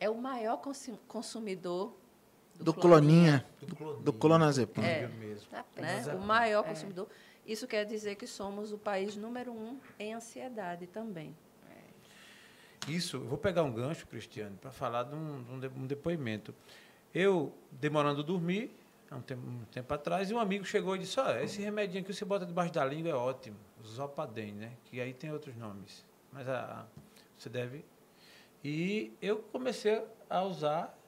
É o maior consumidor do, do cloninha, do, do clonazepam. É, né? o maior é. consumidor. Isso quer dizer que somos o país número um em ansiedade também. Isso, eu vou pegar um gancho, Cristiano, para falar de um, de um, depoimento. Eu, demorando a dormir, há um tempo, um tempo atrás, e um amigo chegou e disse, olha, esse remedinho que você bota debaixo da língua é ótimo, Zopaden, né? Que aí tem outros nomes. Mas a, a, você deve... E eu comecei a usar,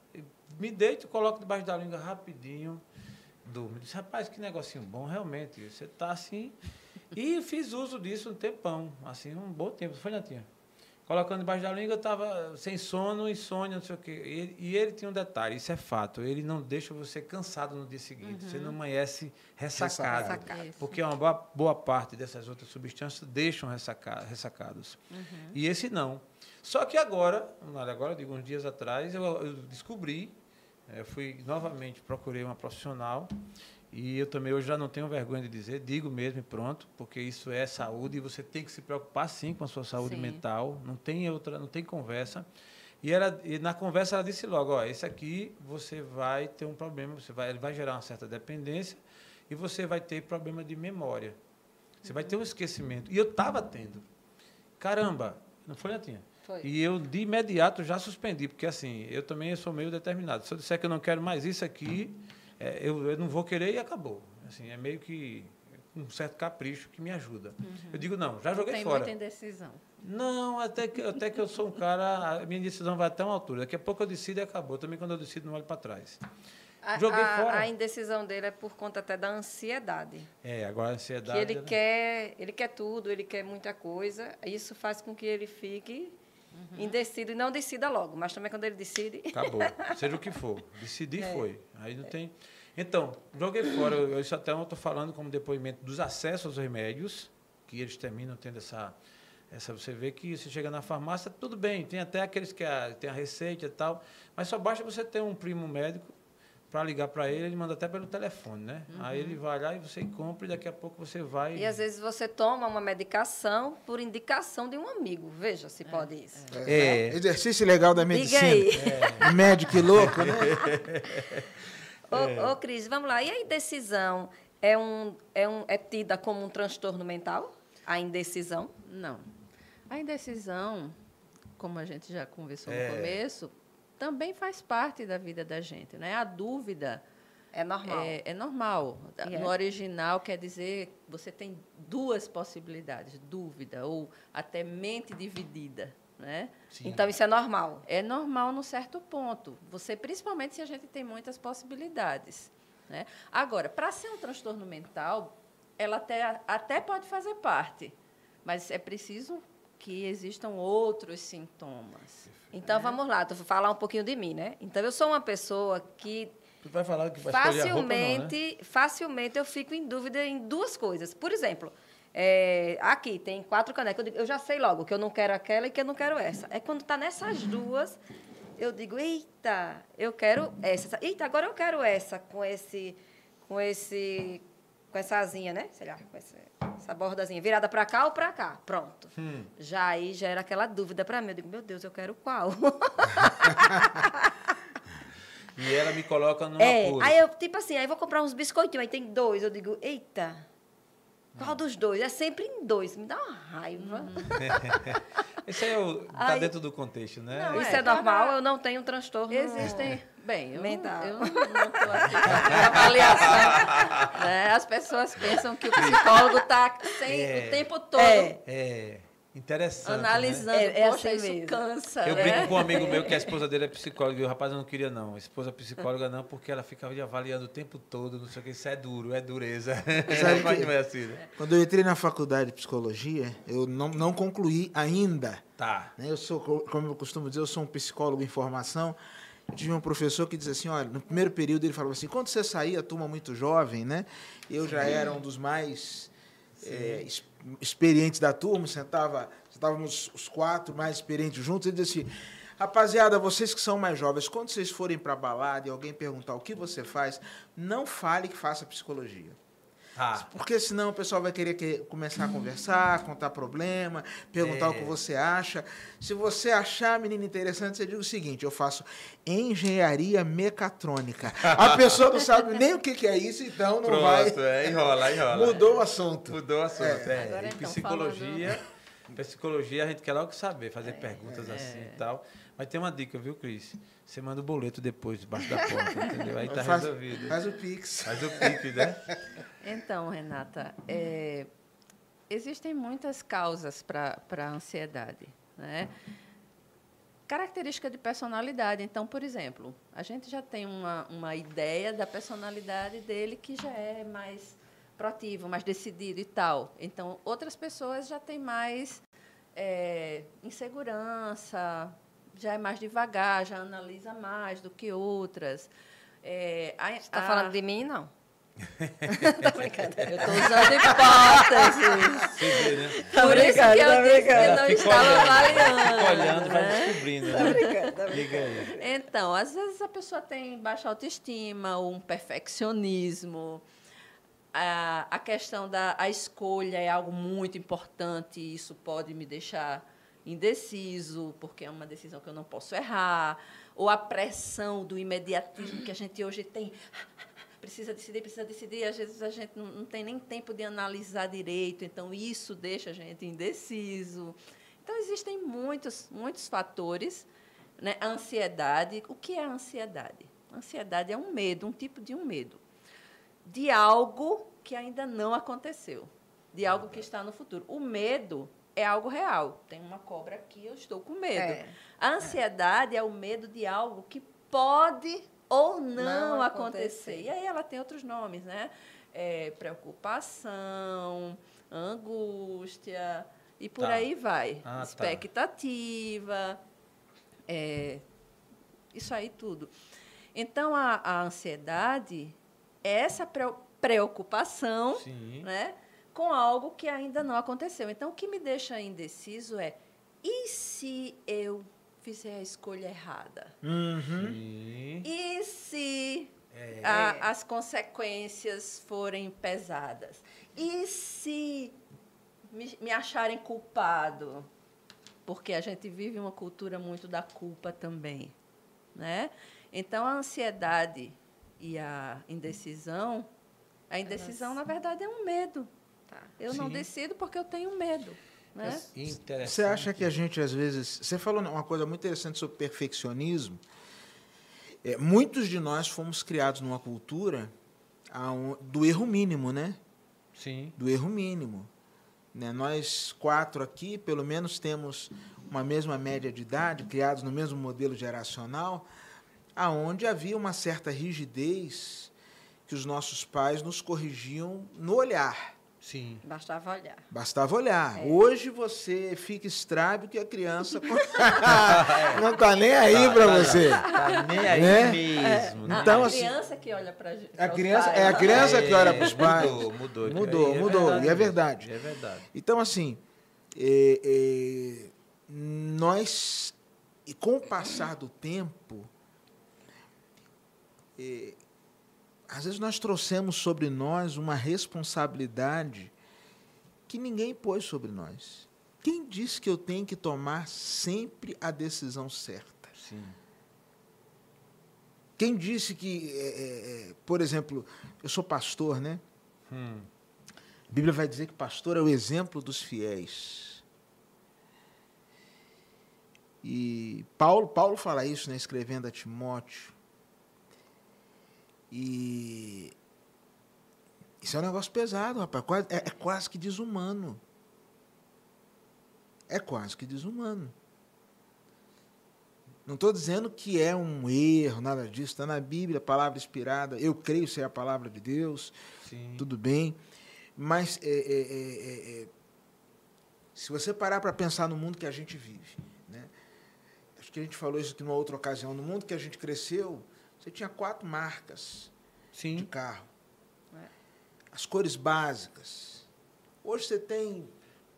me deito, coloco debaixo da língua rapidinho, durmo. Disse, rapaz, que negocinho bom, realmente. Você está assim... E fiz uso disso um tempão, assim, um bom tempo. Foi, Natinha? colocando debaixo da língua, eu estava sem sono, insônia, não sei o quê. E, e, ele tinha um detalhe, isso é fato, ele não deixa você cansado no dia seguinte, uhum. você não amanhece ressacado. ressacado. Porque uma boa, boa, parte dessas outras substâncias deixam ressaca, ressacados. Uhum. E esse não. Só que agora, agora, digo, uns dias atrás, eu, eu descobri, eu eh, fui novamente, procurei uma profissional e eu também hoje já não tenho vergonha de dizer, digo mesmo e pronto, porque isso é saúde e você tem que se preocupar sim com a sua saúde sim. mental, não tem outra, não tem conversa. E, ela, e na conversa ela disse logo, ó, esse aqui você vai ter um problema, você vai, ele vai gerar uma certa dependência e você vai ter problema de memória. Você uhum. vai ter um esquecimento. E eu estava tendo. Caramba, não foi, Natinha? Foi. E eu, de imediato, já suspendi, porque assim, eu também sou meio determinado. Se eu disser que eu não quero mais isso aqui, é, eu, eu, não vou querer e acabou. Assim, é meio que um certo capricho que me ajuda. Uhum. Eu digo, não, já joguei Tem fora. Tem muita indecisão. Não, até que, até que eu sou um cara, a minha decisão vai até uma altura. Daqui a pouco eu decido e acabou. Também quando eu decido, não olho para trás. A, Joguei a, fora. A indecisão dele é por conta até da ansiedade. É, agora a ansiedade. Que ele, né? quer, ele quer tudo, ele quer muita coisa. Isso faz com que ele fique uhum. indecido e não decida logo. Mas também quando ele decide. Acabou. Seja o que for. Decidir é. foi. Aí não tem. Então, joguei fora, eu, isso até eu estou falando como depoimento dos acessos aos remédios, que eles terminam tendo essa, essa. Você vê que você chega na farmácia, tudo bem, tem até aqueles que a, tem a receita e tal, mas só basta você ter um primo médico para ligar para ele, ele manda até pelo telefone, né? Uhum. Aí ele vai lá e você compra e daqui a pouco você vai. E às vezes você toma uma medicação por indicação de um amigo. Veja se é. pode isso. É. é. Exercício legal da medicina. É. Médico e louco, né? Ô, é. ô, Cris, vamos lá. E a indecisão é, um, é, um, é tida como um transtorno mental? A indecisão? Não. A indecisão, como a gente já conversou é. no começo, também faz parte da vida da gente. Né? A dúvida. É normal. É, é normal. Yeah. No original quer dizer você tem duas possibilidades, dúvida ou até mente dividida. Né? Então isso é normal. É normal no certo ponto. Você, principalmente se a gente tem muitas possibilidades. Né? Agora, para ser um transtorno mental, ela até, até pode fazer parte, mas é preciso que existam outros sintomas. Então né? vamos lá, tu falar um pouquinho de mim, né? Então eu sou uma pessoa que Tu vai falar que vai facilmente, não, né? facilmente eu fico em dúvida em duas coisas. Por exemplo, é, aqui tem quatro canecas. Eu, digo, eu, já sei logo que eu não quero aquela e que eu não quero essa. É quando está nessas duas, eu digo, eita, eu quero essa. Eita, agora eu quero essa com esse, com esse, com essa asinha, né? Sei lá, com essa, essa bordazinha virada para cá ou para cá. Pronto. Hum. Já aí já era aquela dúvida para mim. Eu digo, meu Deus, eu quero qual? e ela me coloca numa é, Aí eu, tipo assim, aí vou comprar uns biscoitinhos, aí tem dois. Eu digo, eita, qual dos dois? É sempre em dois. Me dá uma raiva. Isso aí está dentro do contexto, né? Não, isso é, é normal, eu não tenho transtorno. Existem. Bem, eu, mental. eu não estou aqui para avaliação. né? As pessoas pensam que o psicólogo está é. o tempo todo. É. é. Interessante. Né? Analisando, né? é, é assim isso mesmo. cansa. Eu brinco com um amigo meu que a esposa dele é psicóloga e o rapaz não queria, não. A esposa psicóloga não, porque ela ficava avaliando o tempo todo, não sei o que, isso é duro, é dureza. Mas não é assim, né? Quando eu entrei na faculdade de psicologia, eu não, não concluí ainda. Tá. Né? Eu sou, como eu costumo dizer, eu sou um psicólogo em formação. Eu tive um professor que dizia assim, olha, no primeiro período ele falava assim, quando você saía, turma muito jovem, né? Eu já era um dos mais é, experientes da turma, sentava, sentávamos os quatro mais experientes juntos, ele disse assim, rapaziada, vocês que são mais jovens, quando vocês forem para a balada e alguém perguntar o que você faz, não fale que faça psicologia. Ah. Porque senão o pessoal vai querer que- começar a conversar, contar problema, perguntar o que É. você acha. Se você achar a menina interessante, você diz o seguinte: eu faço engenharia mecatrônica. A pessoa não sabe nem o que que é isso, então não vai. é, enrola, enrola. Mudou o assunto. Mudou o assunto. É. Agora, E então, psicologia, psicologia a gente quer logo saber, fazer perguntas assim e tal. Mas tem uma dica, viu, Cris? Você manda o boleto depois, debaixo da porta, entendeu? Aí tá faz, resolvido. faz o Pix. Faz o pique, né? Então, Renata, é, existem muitas causas para a ansiedade. Né? Característica de personalidade. Então, por exemplo, a gente já tem uma, uma ideia da personalidade dele que já é mais proativo, mais decidido e tal. Então, outras pessoas já têm mais é, insegurança, já é mais devagar, já analisa mais do que outras. É, a- Você está a- falando de mim, não? Tô brincando. Eu estou usando hipóteses. Você vê, né? Por isso que eu tá disse que brincando. não Fica estava olhando, avaliando. Olhando, vai né? descobrindo. Né? Liga aí. Então, às vezes a pessoa tem baixa autoestima, ou um perfeccionismo. A, a questão da a escolha é algo muito importante, e isso pode me deixar indeciso, porque é uma decisão que eu não posso errar. Ou a pressão do imediatismo que a gente hoje tem. Precisa decidir, precisa decidir. e Às vezes a gente não, não tem nem tempo de analisar direito, então isso deixa a gente indeciso. Então, existem muitos, muitos fatores né? A ansiedade. O que é a ansiedade? A ansiedade é um medo, um tipo de um medo. De algo que ainda não aconteceu. De algo que está no futuro. O medo é algo real. Tem uma cobra aqui, eu estou com medo. É. A ansiedade é o medo de algo que pode ou não, Não acontecer. acontecer. E aí ela tem outros nomes, né? É, preocupação, angústia, e por Tá. aí vai. Ah, tá. Expectativa, é, isso aí tudo. Então, a, a ansiedade é essa preo- preocupação Sim. né, com algo que ainda não aconteceu. Então, o que me deixa indeciso é: e se eu fizer a escolha errada? Uhum. E se É. a- as consequências forem pesadas? E se me, me acharem culpado? Porque a gente vive uma cultura muito da culpa também. Né? Então, a ansiedade e a indecisão, a indecisão, na verdade, é um medo. Tá. Eu não Sim. decido porque eu tenho medo. Né? Interessante. Você acha que a gente, às vezes. Você falou uma coisa muito interessante sobre perfeccionismo. É, muitos de nós fomos criados numa cultura aon- do erro mínimo, né? Sim. Do erro mínimo. Né? Nós quatro aqui, pelo menos, temos uma mesma média de idade, criados no mesmo modelo geracional, aonde havia uma certa rigidez que os nossos pais nos corrigiam no olhar. Sim. Bastava olhar. Bastava olhar. É. Hoje você fica estrábio que a criança não está nem aí para você. Tá nem aí Né? mesmo. A- Então, a assim, criança que olha para A criança, é a criança que olha para os pais. Mudou, mudou. Mudou, É mudou, verdade e é verdade. É verdade. Então, assim, é, é, nós, e com o passar do tempo, é, às vezes nós trouxemos sobre nós uma responsabilidade que ninguém pôs sobre nós. Quem disse que eu tenho que tomar sempre a decisão certa? Sim. Quem disse que, é, é, por exemplo, eu sou pastor, né? Hum. A Bíblia vai dizer que pastor é o exemplo dos fiéis. E Paulo, Paulo fala isso, né, escrevendo a Timóteo. E isso é um negócio pesado, rapaz. Quase- É, é quase que desumano. É quase que desumano. Não estou dizendo que é um erro, nada disso. Está na Bíblia, palavra inspirada. Eu creio ser a palavra de Deus Sim. tudo bem, mas é, é, é, é, é, se você parar para pensar no mundo que a gente vive, né? acho que a gente falou isso aqui numa outra ocasião, no mundo que a gente cresceu, você tinha quatro marcas de Sim. carro, É. as cores básicas. Hoje você tem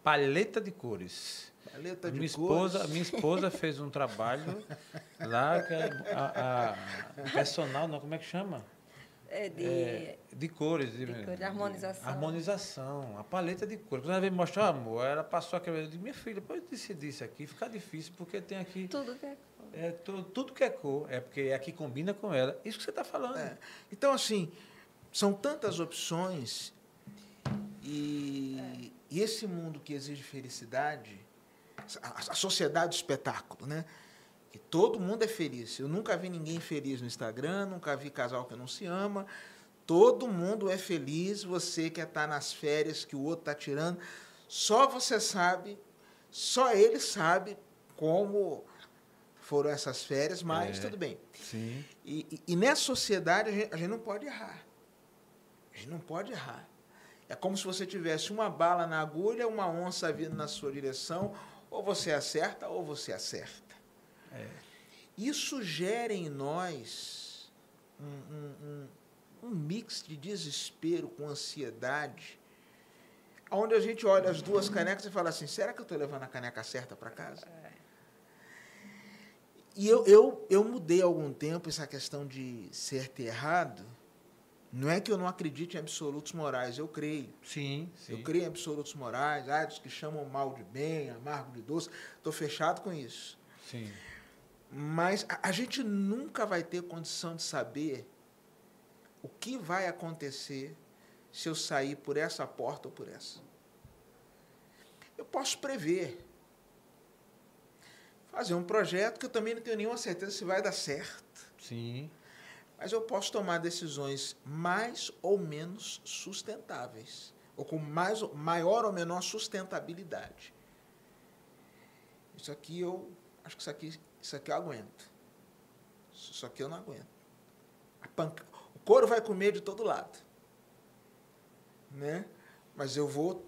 Paleta de cores. paleta de minha cores. esposa, a minha esposa fez um trabalho lá que a, a- a- o personal, não, como é que chama? É de... é, de cores. De, De cores, harmonização. Harmonização, a paleta de cores. Quando ela veio me mostrar, amor, ela passou aquela. Eu disse, minha filha, pode decidir isso aqui, fica difícil, porque tem aqui. Tudo que é... É, tu- tudo que é cor, é porque aqui combina com ela. Isso que você está falando. É. Então, assim, são tantas opções e, e esse mundo que exige felicidade, a, a sociedade do espetáculo, né? Que todo mundo é feliz. Eu nunca vi ninguém feliz no Instagram, nunca vi casal que não se ama. Todo mundo é feliz. Você quer estar nas férias que o outro está tirando. Só você sabe, só ele sabe como foram essas férias, mas É. tudo bem. Sim. E, e- e nessa sociedade a gente, a gente não pode errar. A gente não pode errar. É como se você tivesse uma bala na agulha, uma onça vindo na sua direção, ou você acerta ou você acerta. É. Isso gera em nós um, um- um- um mix de desespero com ansiedade, onde a gente olha as duas canecas e fala assim: será que eu estou levando a caneca certa para casa? E eu, eu, eu mudei há algum tempo essa questão de certo e errado. Não é que eu não acredite em absolutos morais, eu creio. Sim, sim. Eu creio em absolutos morais, ah, dos que chamam mal de bem, amargo de doce. Estou fechado com isso. Sim. Mas a, a gente nunca vai ter condição de saber o que vai acontecer se eu sair por essa porta ou por essa. Eu posso prever. Fazer um projeto que eu também não tenho nenhuma certeza se vai dar certo. Sim. Mas eu posso tomar decisões mais ou menos sustentáveis, ou com mais, maior ou menor sustentabilidade. Isso aqui eu acho que isso aqui, isso aqui eu aguento. Isso aqui eu não aguento. Panca- o couro vai comer de todo lado. Né? Mas eu vou.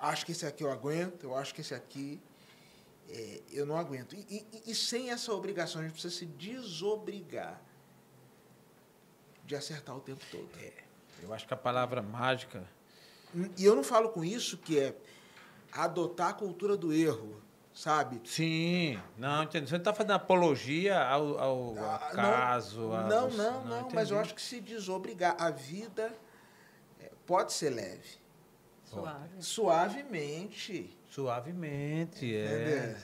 Acho que esse aqui eu aguento, eu acho que esse aqui é, eu não aguento. E, e- e sem essa obrigação, a gente precisa se desobrigar de acertar o tempo todo. Eu acho que a palavra mágica. E eu não falo com isso que é adotar a cultura do erro, sabe? Sim. Não, entendi. Você não está fazendo apologia ao, ao Ah, acaso. a Não, você- não, não, mas eu acho que se desobrigar. A vida é, pode ser leve. Suave. Suavemente. Suavemente, é.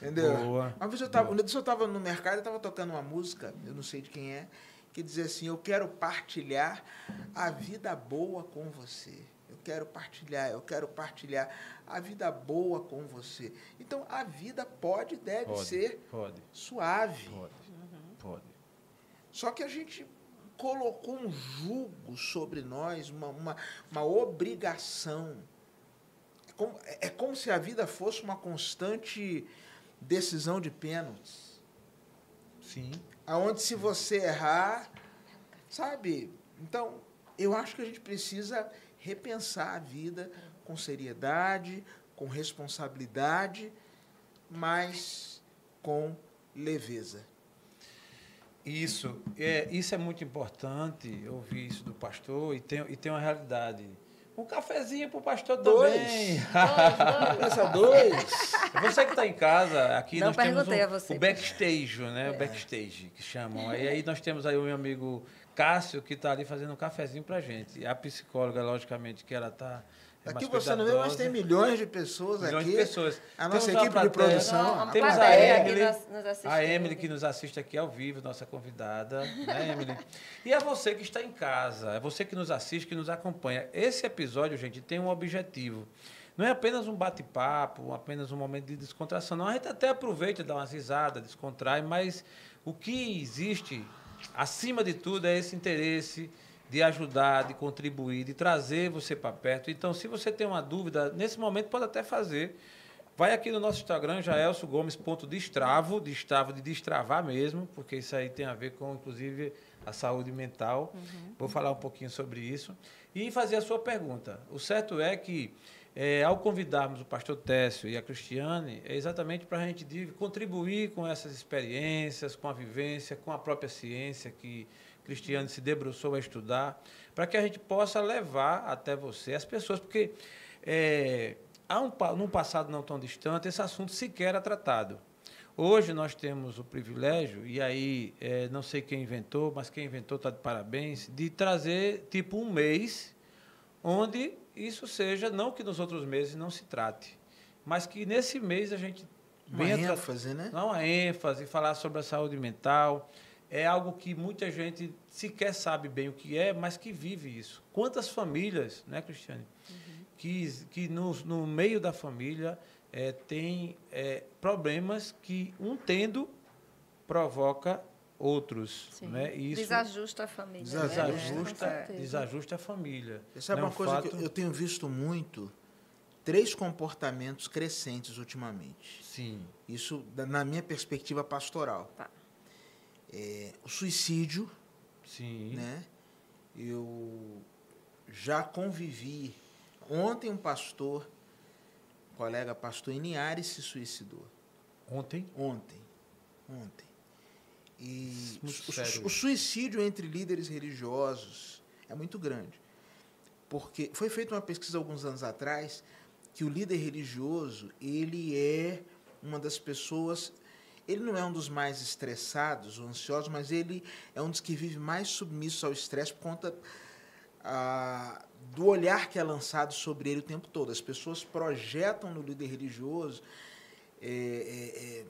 Entendeu? Boa. Uma vez eu estava eu tava no mercado, eu estava tocando uma música, eu não sei de quem é, que dizia assim: Eu quero partilhar a vida boa com você. Eu quero partilhar, eu quero partilhar a vida boa com você. Então a vida pode e deve Pode, ser Pode, suave. pode. Pode. Só que a gente colocou um jugo sobre nós, uma, uma, uma obrigação. É como, é como se a vida fosse uma constante decisão de pênaltis. Sim. Aonde se você errar, sabe? Então, eu acho que a gente precisa repensar a vida com seriedade, com responsabilidade, mas com leveza. Isso é, isso é muito importante, ouvir isso do pastor, e tem, e tem uma realidade. Um cafezinho para o pastor Dois. também. Essa dois. Você que está em casa, aqui Não nós temos perguntei um- a você. o backstage, né? O backstage, que chamam. Aí, aí nós temos aí o meu amigo Cássio, que está ali fazendo um cafezinho para gente. A psicóloga, logicamente, que ela está... É Aqui mais você não vê, mas tem milhões de pessoas Milhões aqui. de pessoas. A Temos nossa uma equipe de produção. Uma Temos a Emily, a Emily que nos assiste aqui ao vivo, nossa convidada, né, Emily? E é você que está em casa, é você que nos assiste, que nos acompanha. Esse episódio, gente, tem um objetivo. Não é apenas um bate-papo, apenas um momento de descontração. Não, a gente até aproveita, dá umas risadas, descontrai, mas o que existe, acima de tudo, é esse interesse de ajudar, de contribuir, de trazer você para perto. Então, se você tem uma dúvida, nesse momento pode até fazer. Vai aqui no nosso Instagram, jaelsogomes.destravo, destravo de destravar mesmo, porque isso aí tem a ver com, inclusive, a saúde mental. Vou falar um pouquinho sobre isso. E fazer a sua pergunta. O certo é que, eh, ao convidarmos o pastor Técio e a Cristiane, é exatamente para a gente contribuir com essas experiências, com a vivência, com a própria ciência que Cristiane se debruçou a estudar, para que a gente possa levar até você as pessoas, porque é, há um, num passado não tão distante esse assunto sequer era tratado. Hoje nós temos o privilégio, e aí é, não sei quem inventou, mas quem inventou está de parabéns, de trazer tipo um mês onde isso seja, não que nos outros meses não se trate, mas que nesse mês a gente Uma venha ênfase, né? Não a ênfase, falar sobre a saúde mental. É algo que muita gente sequer sabe bem o que é, mas que vive isso. Quantas famílias, né, Cristiane? Que, que no, no meio da família é, tem é, problemas que um tendo provoca outros. Sim. Né? E isso Desajusta a família. né? desajusta, É, certeza. desajusta a família. Você sabe Né, uma um coisa que fato- eu tenho visto muito? Três comportamentos crescentes ultimamente. Sim, Isso na minha perspectiva pastoral. Tá. É, o suicídio, sim. né? Eu já convivi. Ontem um pastor, colega pastor Iniari, se suicidou. Ontem, Ontem. Ontem. E o, sério o- o suicídio entre líderes religiosos é muito grande. Porque foi feita uma pesquisa alguns anos atrás que o líder religioso, ele é uma das pessoas, ele não é um dos mais estressados ou ansiosos, mas ele é um dos que vive mais submisso ao estresse por conta ah, do olhar que é lançado sobre ele o tempo todo. As pessoas projetam no líder religioso é, é, é,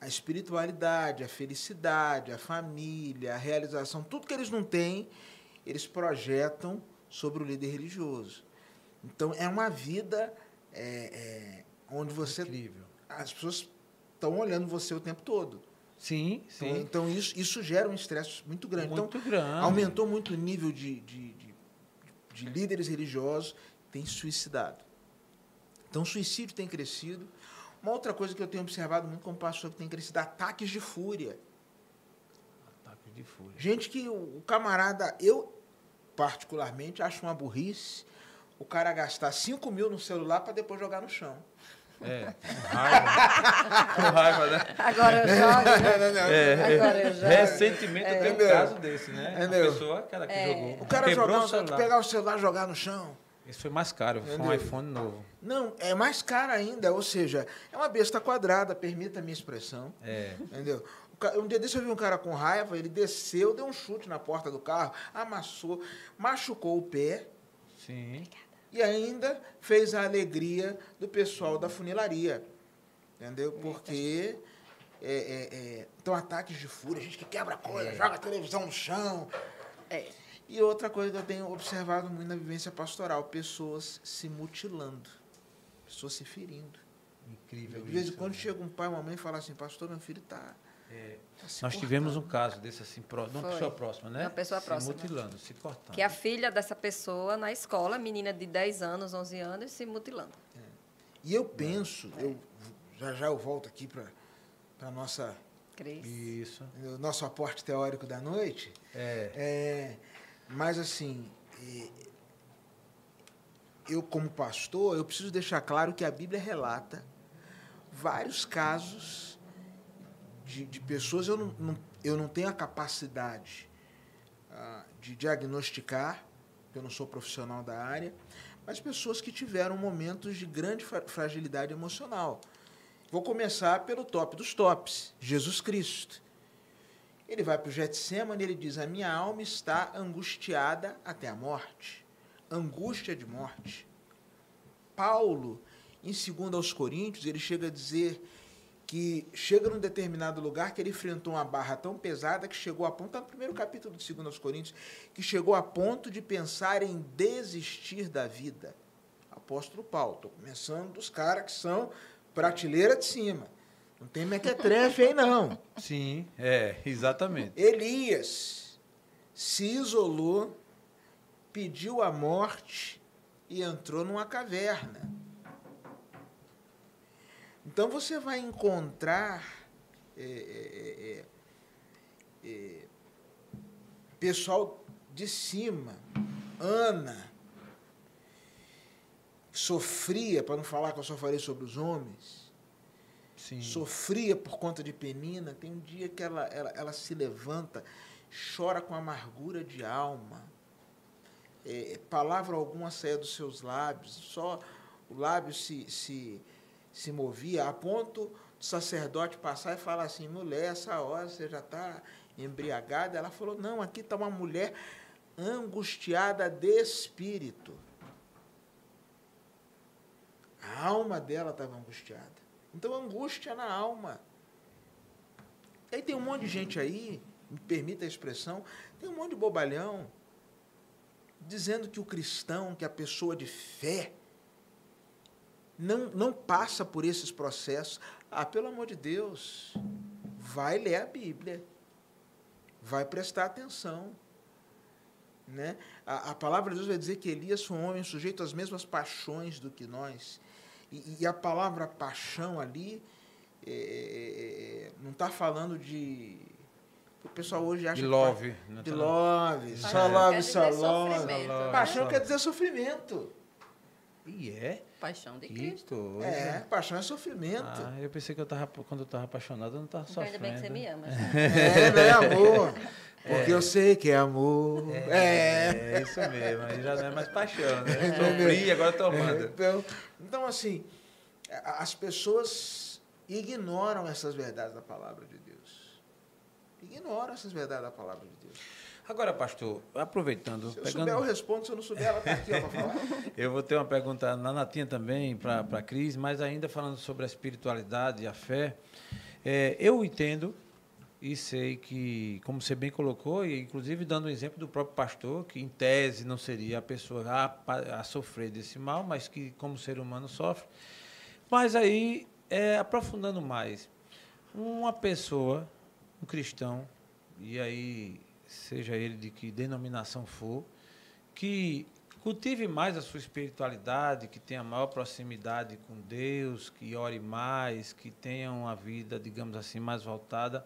a espiritualidade, a felicidade, a família, a realização, tudo que eles não têm, eles projetam sobre o líder religioso. Então é uma vida é, é, onde você, incrível. as pessoas estão olhando você o tempo todo. Sim, Então, sim. então isso, isso gera um estresse muito grande. Muito então grande. aumentou muito o nível de, de, de, de líderes religiosos se suicidado. Então o suicídio tem crescido. Uma outra coisa que eu tenho observado muito como pastor que tem crescido, ataques de fúria. Ataque de fúria. Gente que o camarada, eu particularmente acho uma burrice o cara gastar 5 mil no celular para depois jogar no chão. É, com raiva. com raiva, né? Agora eu jogo. né? É, Agora eu já- Recentemente eu tenho um Entendeu? caso desse, né? A Entendeu? pessoa, aquela que É. jogou. O cara jogar, o celular. pegar o celular e jogar no chão. Isso foi mais caro, foi um Entendeu? iPhone novo. Não, é mais caro ainda, ou seja, é uma besta quadrada, permita a minha expressão. É. Entendeu? Um dia desse eu vi um cara com raiva, ele desceu, deu um chute na porta do carro, amassou, machucou o pé Sim. E ainda fez a alegria do pessoal da funilaria. Entendeu? Porque é, é, é, então ataques de fúria, gente que quebra coisa, É. joga a televisão no chão. É. E outra coisa que eu tenho observado muito na vivência pastoral, pessoas se mutilando, pessoas se ferindo. Incrível De vez em quando né? chega um pai ou uma mãe e fala assim, pastor, meu filho está. É. Nós tivemos um caso desse assim, de uma Foi. pessoa próxima, né? Uma pessoa se próxima. mutilando, se cortando. Que é a filha dessa pessoa na escola, menina de 10 anos, 11 anos, se mutilando. E eu penso, eu já já eu volto aqui para a nossa Cris. Isso. o nosso aporte teórico da noite. É. É, mas assim, é, eu como pastor, eu preciso deixar claro que a Bíblia relata vários casos de, de pessoas, eu não, não- eu não tenho a capacidade ah, de diagnosticar, eu não sou profissional da área, mas pessoas que tiveram momentos de grande fra- fragilidade emocional. Vou começar pelo top dos tops, Jesus Cristo. Ele vai para o Getsemane e ele diz: A minha alma está angustiada até a morte. Angústia de morte. Paulo, em 2 aos Coríntios, ele chega a dizer que chega num determinado lugar que ele enfrentou uma barra tão pesada que chegou a ponto, está no primeiro capítulo de 2 aos Coríntios, que chegou a ponto de pensar em desistir da vida. Apóstolo Paulo, estou começando dos caras que são prateleira de cima. Não tem mequetrefe aí, não. Sim, é, exatamente. Elias se isolou, pediu a morte e entrou numa caverna. Então você vai encontrar é, é, é, é, pessoal de cima, Ana, sofria, para não falar que eu só falei sobre os homens, Sim. sofria por conta de Penina. Tem um dia que ela, ela, ela se levanta, chora com amargura de alma. É, palavra alguma saía dos seus lábios, só o lábio se, se, se movia, a ponto sacerdote passar e falar assim, mulher, essa hora você já está embriagada. Ela falou, não, aqui está uma mulher angustiada de espírito. A alma dela estava angustiada. Então, angústia na alma. E aí tem um monte de gente aí, me permita a expressão, tem um monte de bobalhão dizendo que o cristão, que a pessoa de fé, não, não passa por esses processos. Ah, pelo amor de Deus, vai ler a Bíblia, vai prestar atenção. Né? A, a, palavra de Deus vai dizer que Elias foi um homem sujeito às mesmas paixões do que nós. E, e a palavra paixão ali é, é, não está falando de. O pessoal hoje acha de love. Que, de love. Só love, só love. Paixão quer dizer sofrimento. E é? Paixão de Cristo. Coisa. É, paixão é sofrimento. Ah, eu pensei que eu tava, quando eu estava apaixonado, eu não estava sofrendo. Ainda bem que você me ama. É, não é amor. Porque é. eu sei que é amor. É, é. é isso mesmo. Aí já não é mais paixão, né? É. Sofri, agora estou amando. Então, então, assim, as pessoas ignoram essas verdades da palavra de Deus. Ignoram essas verdades da palavra de Deus. Agora, pastor, aproveitando. Se eu pegando... souber, eu respondo. Se eu não souber, ela está aqui para falar. eu vou ter uma pergunta na Natinha também, para a Cris, mas ainda falando sobre a espiritualidade e a fé. É, eu entendo e sei que, como você bem colocou, e inclusive dando o um exemplo do próprio pastor, que em tese não seria a pessoa a, a sofrer desse mal, mas que, como ser humano, sofre. Mas aí, é, aprofundando mais, uma pessoa, um cristão, e aí seja ele de que denominação for, que cultive mais a sua espiritualidade, que tenha maior proximidade com Deus, que ore mais, que tenha uma vida, digamos assim, mais voltada.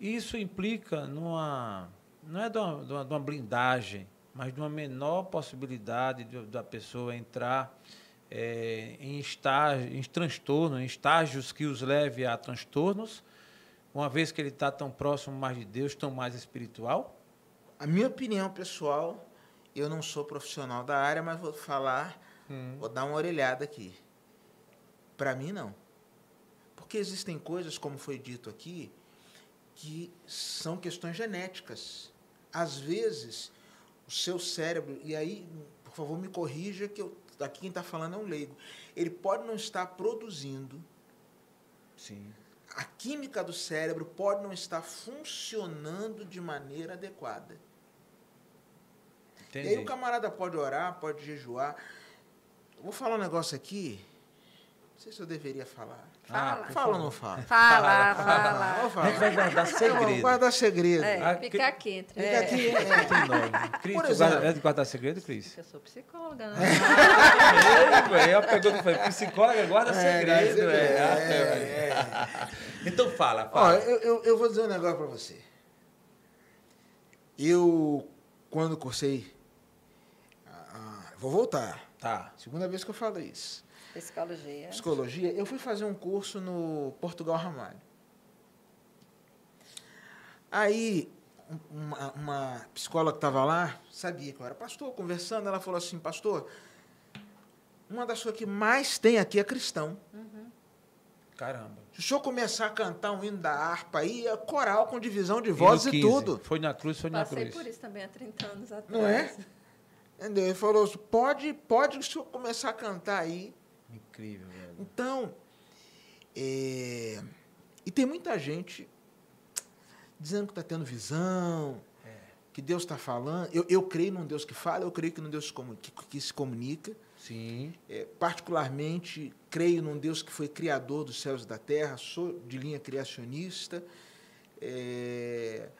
Isso implica numa não é de uma, de uma, blindagem, mas de uma menor possibilidade de, da pessoa entrar é, em estágio, em transtorno, em estágios que os leve a transtornos, uma vez que ele está tão próximo mais de Deus, tão mais espiritual? A minha opinião pessoal, eu não sou profissional da área, mas vou falar, hum. vou dar uma orelhada aqui. Para mim, não. Porque existem coisas, como foi dito aqui, que são questões genéticas. Às vezes, o seu cérebro, e aí, por favor, me corrija, que eu, aqui quem está falando é um leigo, ele pode não estar produzindo Sim a química do cérebro pode não estar funcionando de maneira adequada. Entendi. E aí o camarada pode orar, pode jejuar. Vou falar um negócio aqui. Não sei se eu deveria falar. Fala. Ah, fala ou não fala? Fala, fala. Vou falar. A gente vai guardar segredo. Guardar segredo. É, ah, fica aqui entre Fica aqui. É. É. Cris, Por exemplo, é de guardar segredo, Cris? Eu sou psicóloga, né? é, a pergunta foi, psicóloga guarda é, segredo. É, é, é, Então fala, fala. Ó, eu, eu, eu vou dizer um negócio para você. Eu, quando cursei... Ah, vou voltar. Tá. Segunda vez que eu falo isso. Psicologia. Psicologia. Eu fui fazer um curso no Portugal Ramalho. Aí, uma, uma psicóloga que estava lá, sabia que eu era pastor, conversando, ela falou assim, pastor, uma das coisas que mais tem aqui é cristão. Uhum. Caramba. Se o senhor começar a cantar um hino da harpa aí, é coral com divisão de vozes e tudo. Foi na cruz, foi Passei na cruz. por isso também há 30 anos atrás. Não é? Entendeu? Ele falou, pode, pode o senhor começar a cantar aí. Incrível, velho. Então, é... e tem muita gente dizendo que está tendo visão, é. que Deus está falando. Eu, eu creio num Deus que fala, eu creio que num Deus que, que se comunica. Sim. É, particularmente, creio num Deus que foi criador dos céus e da terra, sou de linha criacionista. É,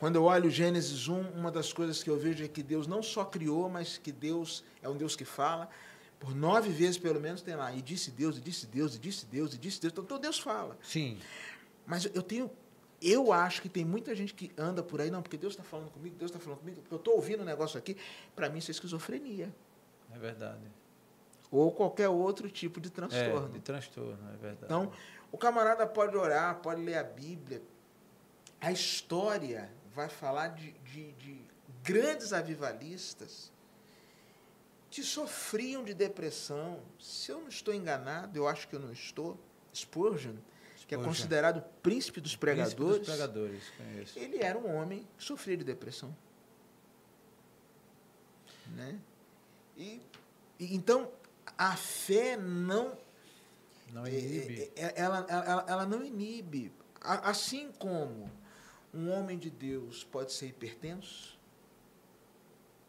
quando eu olho Gênesis 1, uma das coisas que eu vejo é que Deus não só criou, mas que Deus é um Deus que fala. Por nove vezes, pelo menos, tem lá. E disse Deus, e disse Deus, e disse Deus, e disse Deus. Então, então Deus fala. Sim. Mas eu tenho. Eu acho que tem muita gente que anda por aí, não, porque Deus está falando comigo, Deus está falando comigo, porque eu estou ouvindo um negócio aqui. Para mim, isso é esquizofrenia. É verdade. Ou qualquer outro tipo de transtorno. É, de transtorno, é verdade. Então, o camarada pode orar, pode ler a Bíblia. A história vai falar de, de, de grandes avivalistas que sofriam de depressão. Se eu não estou enganado, eu acho que eu não estou, Spurgeon, que é considerado o príncipe dos Príncipe pregadores, Dos pregadores, conheço. ele era um homem que sofria de depressão. Né? E, e então, a fé não Não é, inibe. é, é, ela, ela, ela não inibe. Assim como um homem de Deus pode ser hipertenso,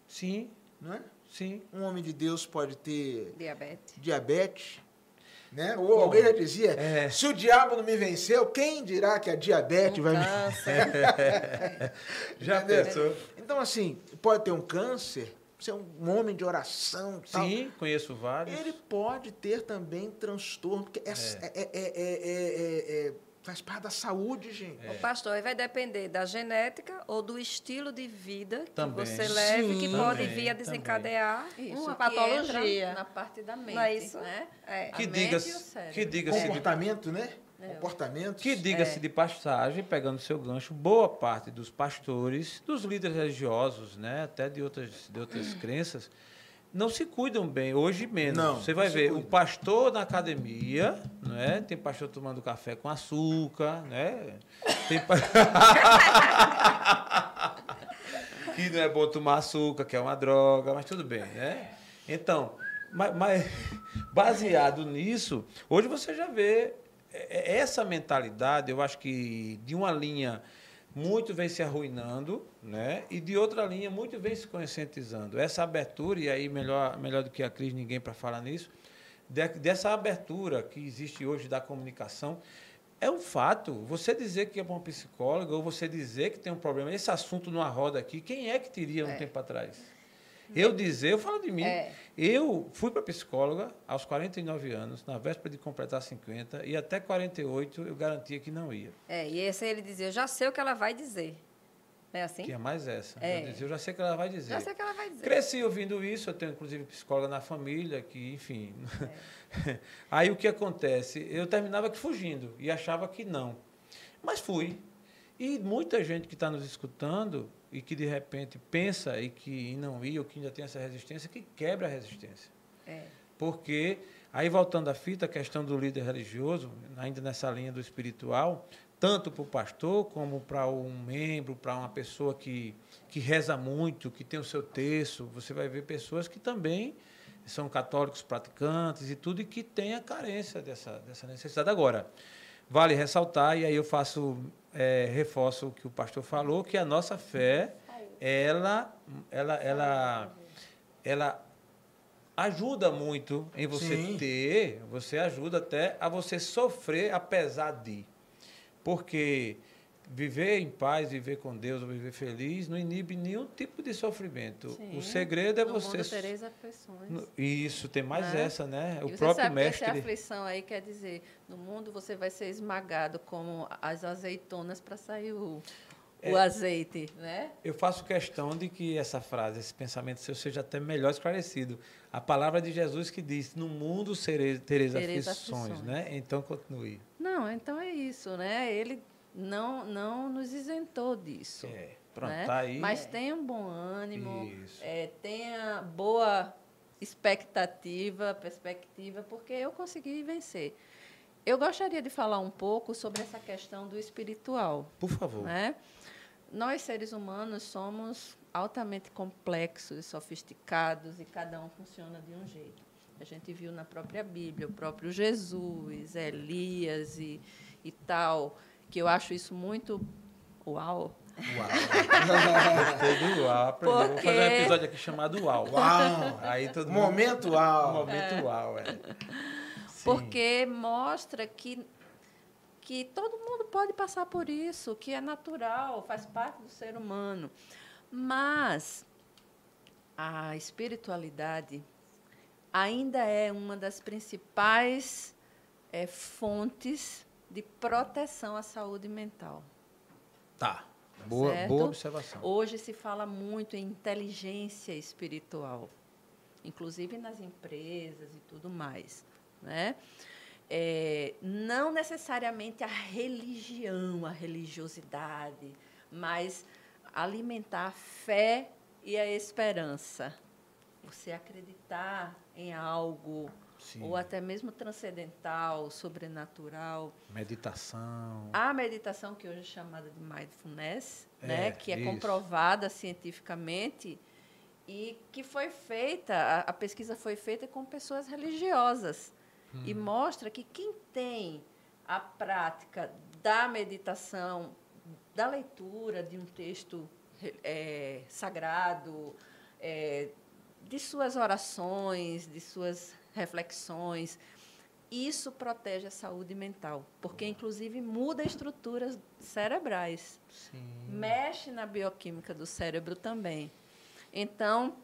Sim, não é? Sim. Um homem de Deus pode ter Diabetes. diabetes, né? Ou alguém já dizia, É. se o diabo não me venceu, quem dirá que a diabetes Um vai me... câncer. Já Entendeu? pensou? Então, assim, pode ter um câncer, ser um homem de oração, tal. Sim, conheço vários. Ele pode ter também transtorno, porque é, é- é- é- é- é- faz parte da saúde, gente. É. O pastor aí vai depender da genética ou do estilo de vida que Também. você leve, que Sim. pode Também, vir a desencadear Isso, uma que patologia. na parte da mente, Não é isso? né? É. A Que mente diga, e o cérebro. que diga-se de Comportamento, né? É. Comportamentos. Que diga-se de passagem, pegando seu gancho, boa parte dos pastores, dos líderes religiosos, né, até de outras, de outras crenças, não se cuidam bem, hoje menos. Não, Você vai ver, o pastor na academia, né, tem pastor tomando café com açúcar, né, tem pa- que não é bom tomar açúcar, que é uma droga, mas tudo bem, né? Então, mas, mas baseado nisso, hoje você já vê é, é, essa mentalidade, eu acho que de uma linha muito vem se arruinando, né? E de outra linha muito vem se conscientizando. Essa abertura e aí melhor melhor do que a Cris ninguém para falar nisso, de- dessa abertura que existe hoje da comunicação é um fato. Você dizer que é uma psicóloga ou você dizer que tem um problema, esse assunto numa roda aqui, quem é que teria um tempo atrás? Eu dizer, eu falo de mim. É. Eu fui para psicóloga aos 49 anos, na véspera de completar 50, e até 48 eu garantia que não ia. É, e esse aí ele dizia, eu já sei o que ela vai dizer. Não é assim? Que é mais essa. É. Eu dizia, eu já sei o que ela vai dizer. Já sei o que ela vai dizer. Cresci ouvindo isso, eu tenho inclusive psicóloga na família, que, enfim. É. Aí o que acontece? Eu terminava que fugindo e achava que não. Mas fui. E muita gente que está nos escutando e que de repente pensa e que não ia, ou que ainda tem essa resistência, que quebra a resistência. É. Porque, aí voltando à fita, a questão do líder religioso, ainda nessa linha do espiritual, tanto para o pastor como para um membro, para uma pessoa que, que reza muito, que tem o seu texto, você vai ver pessoas que também são católicos praticantes e tudo, e que têm a carência dessa, dessa necessidade. Agora, vale ressaltar, e aí eu faço, é, reforço o que o pastor falou, que a nossa fé, ela, ela, ela, ela ajuda muito em você Sim. ter, você ajuda até a você sofrer apesar de. Porque viver em paz, viver com Deus, viver feliz, não inibe nenhum tipo de sofrimento. Sim. O segredo é no você. Mundo tereis aflições. Isso, tem mais Né? essa, né? E O você próprio sabe mestre. que essa aflição aí quer dizer, no mundo você vai ser esmagado como as azeitonas para sair o, É. o azeite, né? Eu faço questão de que essa frase, esse pensamento seu seja até melhor esclarecido. A palavra de Jesus que diz: No mundo tereis Tereis aflições, aflições. né? Então continue. Não, então é isso, né? Ele não, não nos isentou disso. É, pronto, né? tá aí. Mas tenha um bom ânimo, é, tenha boa expectativa, perspectiva, porque eu consegui vencer. Eu gostaria de falar um pouco sobre essa questão do espiritual. Por favor. Né? Nós, seres humanos, somos altamente complexos e sofisticados e cada um funciona de um jeito. A gente viu na própria Bíblia, o próprio Jesus, Elias e, e tal, que eu acho isso muito uau. Gostei do uau, aprendi. Vou Porque- fazer um episódio aqui chamado uau. Uau! Aí todo mundo... Momento uau! momento uau, é. Sim. Porque mostra que, que todo mundo pode passar por isso, que é natural, faz parte do ser humano. Mas a espiritualidade ainda é uma das principais eh, fontes de proteção à saúde mental. Tá. Boa, Certo? boa observação. Hoje se fala muito em inteligência espiritual, inclusive nas empresas e tudo mais. Né? É, não necessariamente a religião, a religiosidade, mas alimentar a fé e a esperança. Você acreditar em algo Sim. ou até mesmo transcendental, sobrenatural. Meditação. A meditação, que hoje é chamada de mindfulness, É, né, que é isso. comprovada cientificamente e que foi feita, a, a pesquisa foi feita com pessoas religiosas Hum. e mostra que quem tem a prática da meditação, da leitura de um texto eh, sagrado, eh, de suas orações, de suas reflexões, isso protege a saúde mental, porque inclusive muda estruturas cerebrais, Sim. mexe na bioquímica do cérebro também. Então,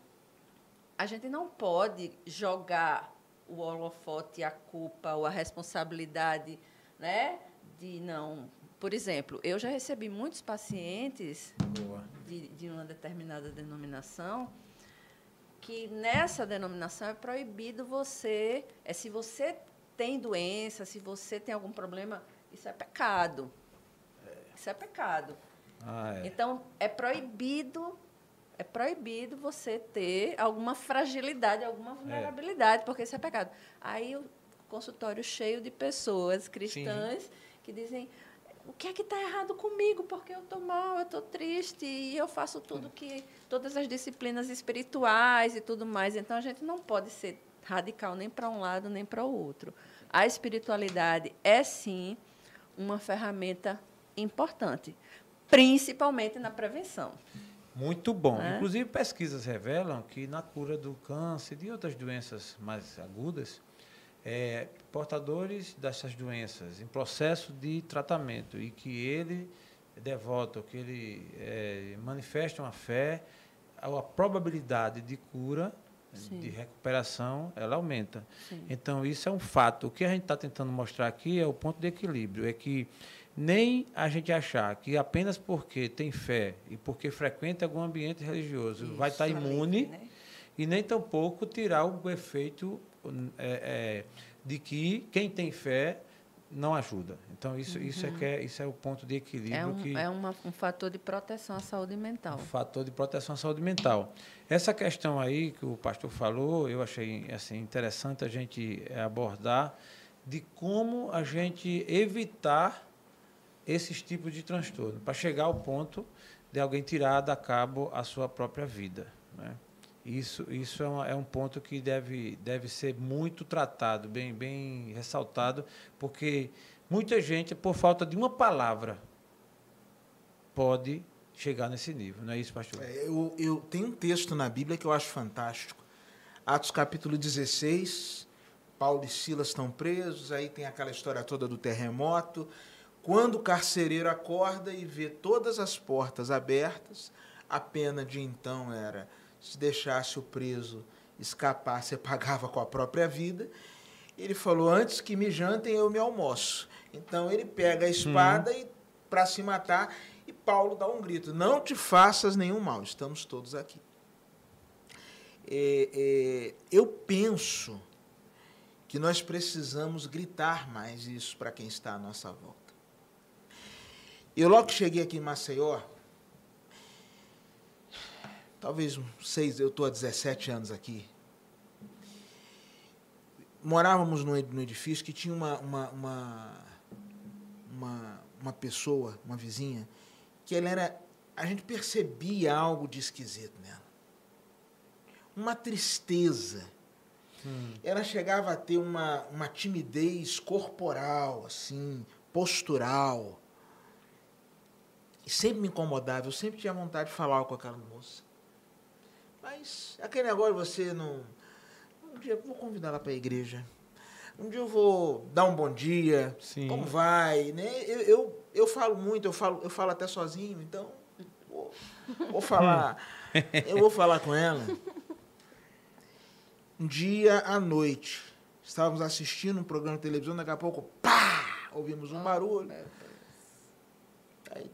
a gente não pode jogar o holofote, a culpa ou a responsabilidade, né, de não. Por exemplo, eu já recebi muitos pacientes de, de uma determinada denominação, que nessa denominação é proibido você, é se você tem doença, se você tem algum problema, isso é pecado. Isso é pecado. Ah, é. Então é proibido, é proibido você ter alguma fragilidade, alguma vulnerabilidade, porque isso é pecado. Aí o consultório cheio de pessoas cristãs que dizem o que é que está errado comigo? Porque eu estou mal, eu estou triste e eu faço tudo que todas as disciplinas espirituais e tudo mais. Então a gente não pode ser radical nem para um lado nem para o outro. A espiritualidade é sim uma ferramenta importante, principalmente na prevenção. Muito bom. Né? Inclusive, pesquisas revelam que na cura do câncer e de outras doenças mais agudas, é, portadores dessas doenças em processo de tratamento e que ele é devoto, que ele é, manifesta uma fé, a, probabilidade de cura, Sim. de recuperação, ela aumenta. Sim. Então, isso é um fato. O que a gente está tentando mostrar aqui é o ponto de equilíbrio. É que nem a gente achar que apenas porque tem fé e porque frequenta algum ambiente religioso vai estar Isso, imune, né? e nem tampouco tirar o efeito é, é, de que quem tem fé não ajuda. Então, isso, isso, é, que é, isso é o ponto de equilíbrio É um, que é uma, um fator de proteção à saúde mental. um fator de proteção à saúde mental. Essa questão aí que o pastor falou, eu achei assim, interessante a gente abordar de como a gente evitar esses tipos de transtorno, para chegar ao ponto de alguém tirar da cabo a sua própria vida. Né? Isso, isso é, uma, é um ponto que deve, deve ser muito tratado, bem, bem ressaltado, porque muita gente, por falta de uma palavra, pode chegar nesse nível. Não é isso, pastor? É, Eu, eu tenho um texto na Bíblia que eu acho fantástico. Atos capítulo 16, Paulo e Silas estão presos, aí tem aquela história toda do terremoto. Quando o carcereiro acorda e vê todas as portas abertas, a pena de então era se deixasse o preso escapar, você pagava com a própria vida. Ele falou: Antes que me jantem, eu me almoço. Então ele pega a espada e para se matar. E Paulo dá um grito: Não te faças nenhum mal, estamos todos aqui. É, é, eu penso que nós precisamos gritar mais isso para quem está à nossa volta. Eu logo que cheguei aqui em Maceió, talvez seis, eu estou há 17 anos aqui. Morávamos num ed- num edifício que tinha uma, uma, uma, uma, uma pessoa, uma vizinha, que ela era. A gente percebia algo de esquisito nela. Uma tristeza. Ela chegava a ter uma, uma timidez corporal, assim, postural. E sempre me incomodava, eu sempre tinha vontade de falar com aquela moça. Mas aquele negócio você não. Um dia eu vou convidar ela para a igreja. Um dia eu vou dar um bom dia. Sim. Como vai? Né? Eu, eu, eu falo muito, eu falo, eu falo até sozinho, então vou, vou falar. eu vou falar com ela. Um dia à noite, estávamos assistindo um programa de televisão, daqui a pouco, pá! Ouvimos um barulho. Aí,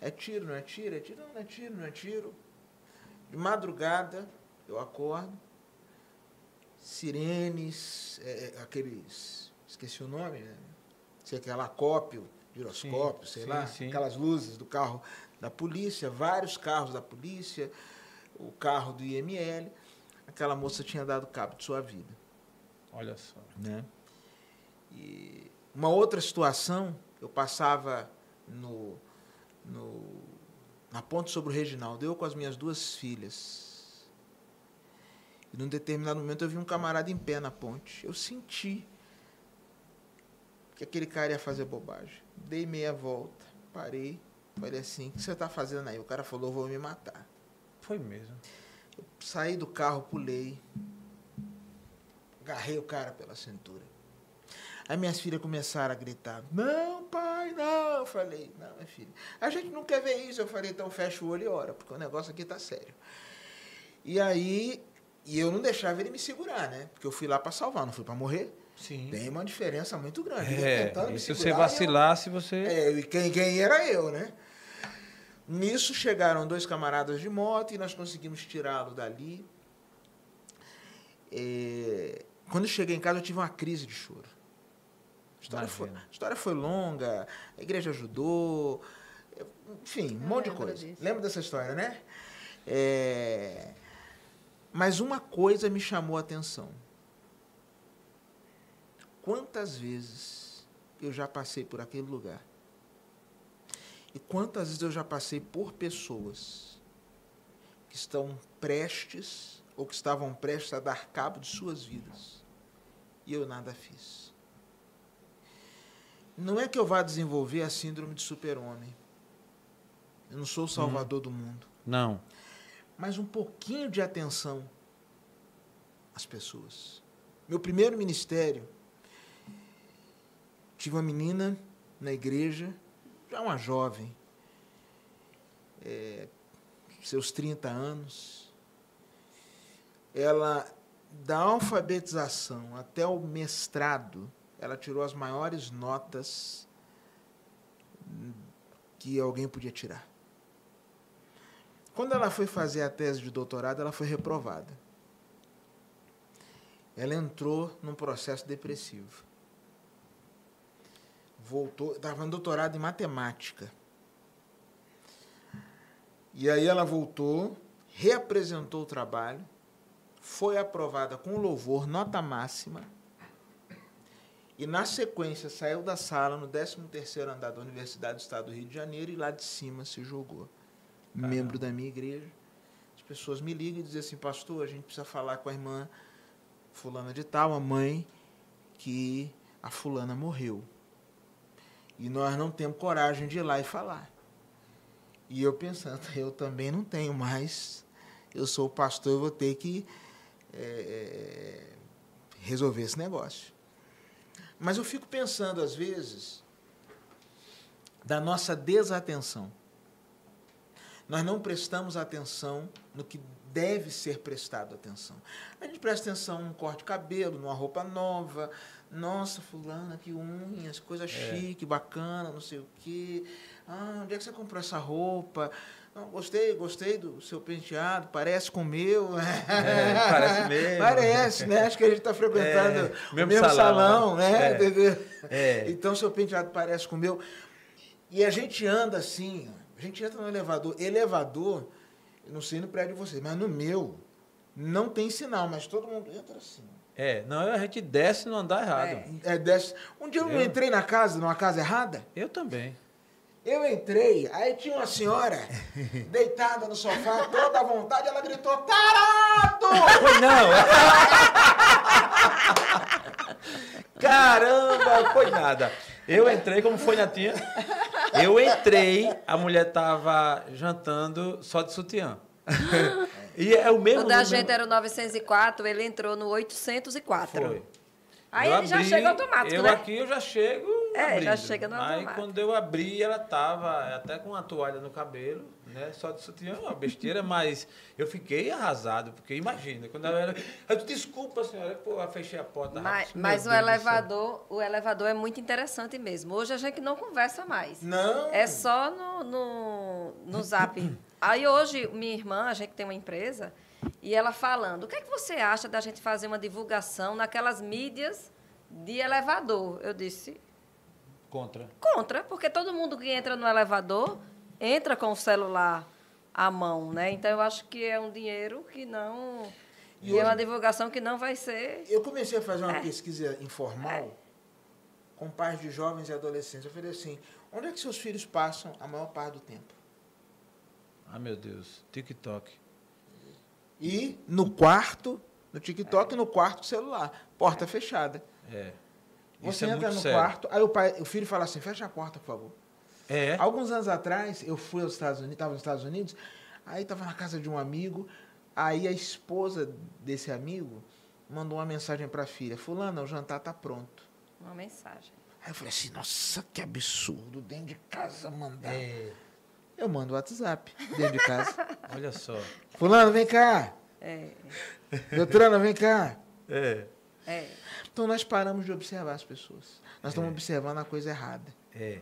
é tiro, não é tiro? É tiro, não, não é tiro, não é tiro. De madrugada, eu acordo, sirenes, é, é, aqueles. Esqueci o nome, né? Sei que é lacópio, giroscópio, Sim, sei sim, lá, sim. aquelas luzes do carro da polícia, vários carros da polícia, o carro do IML. Aquela moça tinha dado cabo de sua vida. Olha só. né? E uma outra situação, eu passava no, no, na ponte sobre o Reginaldo, eu com as minhas duas filhas. E num determinado momento eu vi um camarada em pé na ponte. Eu senti que aquele cara ia fazer bobagem. Dei meia volta, parei, falei assim, o que você está fazendo aí? O cara falou, vou me matar. Foi mesmo. Eu saí do carro, pulei, agarrei o cara pela cintura. Aí minhas filhas começaram a gritar: Não, pai, não. Eu falei: Não, minha filha, a gente não quer ver isso. Eu falei: Então fecha o olho e ora, porque o negócio aqui tá sério. E aí, e eu não deixava ele me segurar, né? Porque eu fui lá para salvar, não fui para morrer. Sim. Tem uma diferença muito grande. Ele É, e se você segurar, vacilasse, você. eu- É, e quem, quem era eu, né? Nisso chegaram dois camaradas de moto e nós conseguimos tirá-lo dali. É, quando cheguei em casa, eu tive uma crise de choro. A história, foi, a história foi longa, a igreja ajudou, enfim, um Eu monte de coisa. disso. Lembra dessa história, né? É, mas uma coisa me chamou a atenção. Quantas vezes eu já passei por aquele lugar? E quantas vezes eu já passei por pessoas que estão prestes ou que estavam prestes a dar cabo de suas vidas e eu nada fiz. Não é que eu vá desenvolver a síndrome de super-homem. Eu não sou o salvador do mundo. Não. Mas um pouquinho de atenção às pessoas. Meu primeiro ministério, tive uma menina na igreja, já uma jovem, é, seus 30 anos. Ela, da alfabetização até o mestrado, ela tirou as maiores notas que alguém podia tirar. Quando ela foi fazer a tese de doutorado, ela foi reprovada. Ela entrou num processo depressivo. Voltou, estava no doutorado em matemática. E aí ela voltou, reapresentou o trabalho, foi aprovada com louvor, nota máxima. E na sequência saiu da sala no 13º andar da Universidade do Estado do Rio de Janeiro e lá de cima se jogou. Membro da minha igreja. As pessoas me ligam e dizem assim, pastor, a gente precisa falar com a irmã fulana de tal, a mãe que a fulana morreu. E nós não temos coragem de ir lá e falar. E eu pensando, eu também não tenho mais. Eu sou o pastor, eu vou ter que é, resolver esse negócio. Mas eu fico pensando, às vezes, da nossa desatenção. Nós não prestamos atenção no que deve ser prestado atenção. A gente presta atenção num corte de cabelo, numa roupa nova. Nossa, fulana, que unhas, coisa chique, bacana, não sei o quê. Ah, onde é que você comprou essa roupa? Não, gostei, gostei do seu penteado, parece com o meu. É, parece mesmo. Parece, né? Acho que a gente está frequentando É, o mesmo mesmo, salão, salão, né? né? É. É. Então, seu penteado parece com o meu. E a gente anda assim, a gente entra no elevador. Elevador, não sei no prédio de vocês, mas no meu, não tem sinal, mas todo mundo entra assim. É, não, a gente desce no andar errado. É. Desce. Um dia Eu? entrei na casa, numa casa errada. Eu também. Eu entrei, aí tinha uma senhora deitada no sofá, toda à vontade, ela gritou: Tarado! Foi não! Caramba, foi nada. Eu entrei, como foi, Natinha? Eu entrei, a mulher tava jantando só de sutiã. E é o mesmo O da gente era o 904, ele entrou no 804. Foi. Aí Eu ele já abri, chega automático, eu né? aqui eu já chego É, já chega no Aí automático. quando eu abri, ela tava até com uma toalha no cabelo, né? Só de sutiã, uma besteira, mas eu fiquei arrasado, porque imagina, quando ela era. Eu desculpa, senhora, pô, eu fechei a porta. Mas, mas o Deus elevador, o elevador é muito interessante mesmo. Hoje a gente não conversa mais. Não. É só no, no, no zap. Aí hoje, minha irmã, a gente tem uma empresa, e ela falando, o que é que você acha da gente fazer uma divulgação naquelas mídias de elevador? Eu disse, Contra. contra, porque todo mundo que entra no elevador entra com o celular à mão, né? Então eu acho que é um dinheiro que não. E, e é uma divulgação que não vai ser. Eu comecei a fazer uma é. pesquisa informal é. com pais de jovens e adolescentes. Eu falei assim: onde é que seus filhos passam a maior parte do tempo? Ah, meu Deus, TikTok. E no quarto, no TikTok, é. no quarto celular, porta fechada. É. Você é entra no sério. quarto, aí o, pai, o filho fala assim: fecha a porta, por favor. É. Alguns anos atrás, eu fui aos Estados Unidos, estava nos Estados Unidos, aí estava na casa de um amigo, aí a esposa desse amigo mandou uma mensagem para a filha: Fulana, o jantar está pronto. Uma mensagem. Aí eu falei assim: nossa, que absurdo, dentro de casa mandar. É. Eu mando o WhatsApp dentro de casa. Olha só. Fulano, vem cá. É. Doutorana, vem cá. É. É. Então nós paramos de observar as pessoas. Nós estamos é. observando a coisa errada. É.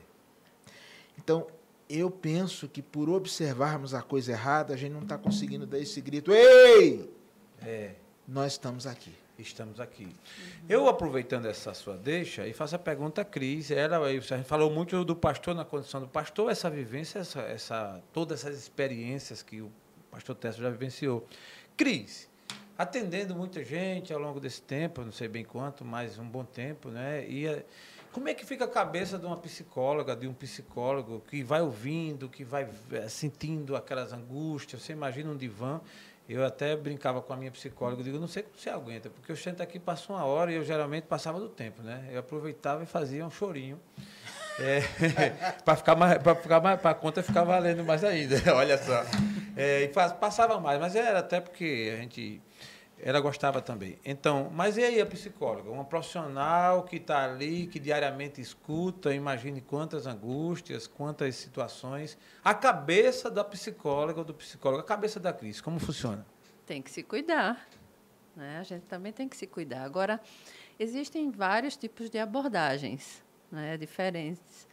Então, eu penso que por observarmos a coisa errada, a gente não está conseguindo dar esse grito: Ei! É. Nós estamos aqui. Estamos aqui. Uhum. Eu, aproveitando essa sua deixa, e faço a pergunta à Cris. Ela, a gente falou muito do pastor na condição do pastor, essa vivência, essa, essa, todas essas experiências que o pastor Tessa já vivenciou. Cris, atendendo muita gente ao longo desse tempo, não sei bem quanto, mas um bom tempo, né? E eh, como é que fica a cabeça de uma psicóloga, de um psicólogo que vai ouvindo, que vai eh, sentindo aquelas angústias? Você imagina um divã. Eu até brincava com a minha psicóloga, digo, não sei como você aguenta, porque eu sento aqui, passo uma hora e eu geralmente passava do tempo, né? Eu aproveitava e fazia um chorinho. É, para ficar mais, para ficar mais, para a conta ficar valendo mais ainda, olha só. É, e passava mais, mas era até porque a gente ela gostava também. Então, mas e aí a psicóloga? Uma profissional que está ali, que diariamente escuta, imagine quantas angústias, quantas situações. A cabeça da psicóloga ou do psicólogo, a cabeça da Cris, como funciona? Tem que se cuidar. Né? A gente também tem que se cuidar. Agora, existem vários tipos de abordagens né? diferentes.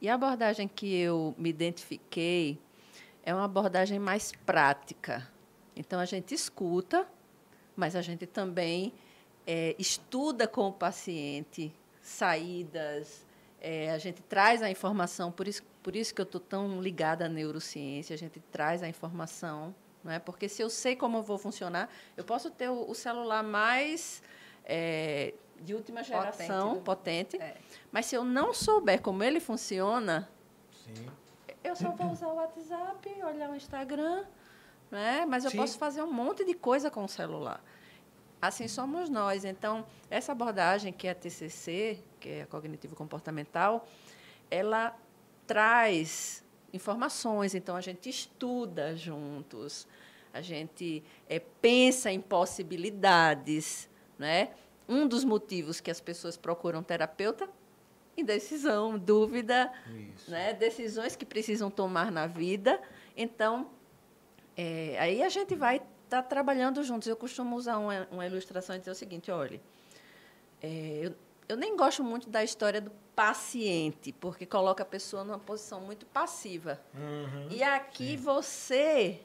E a abordagem que eu me identifiquei é uma abordagem mais prática. Então, a gente escuta mas a gente também é, estuda com o paciente saídas, é, a gente traz a informação, por isso, por isso que eu estou tão ligada à neurociência, a gente traz a informação, não é? porque se eu sei como eu vou funcionar, eu posso ter o, o celular mais é, de última geração, potente, potente é. mas se eu não souber como ele funciona, Sim. eu só vou usar o WhatsApp, olhar o Instagram, né? Mas eu Sim. posso fazer um monte de coisa com o celular. Assim somos nós. Então, essa abordagem que é a TCC, que é a cognitivo comportamental, ela traz informações. Então, a gente estuda juntos, a gente é, pensa em possibilidades, né? Um dos motivos que as pessoas procuram terapeuta indecisão, dúvida, né? decisões que precisam tomar na vida. Então, é, aí a gente vai estar tá trabalhando juntos. Eu costumo usar uma, uma, ilustração e dizer o seguinte: olha, é, eu, eu nem gosto muito da história do paciente, porque coloca a pessoa numa posição muito passiva. Uhum, e aqui sim. você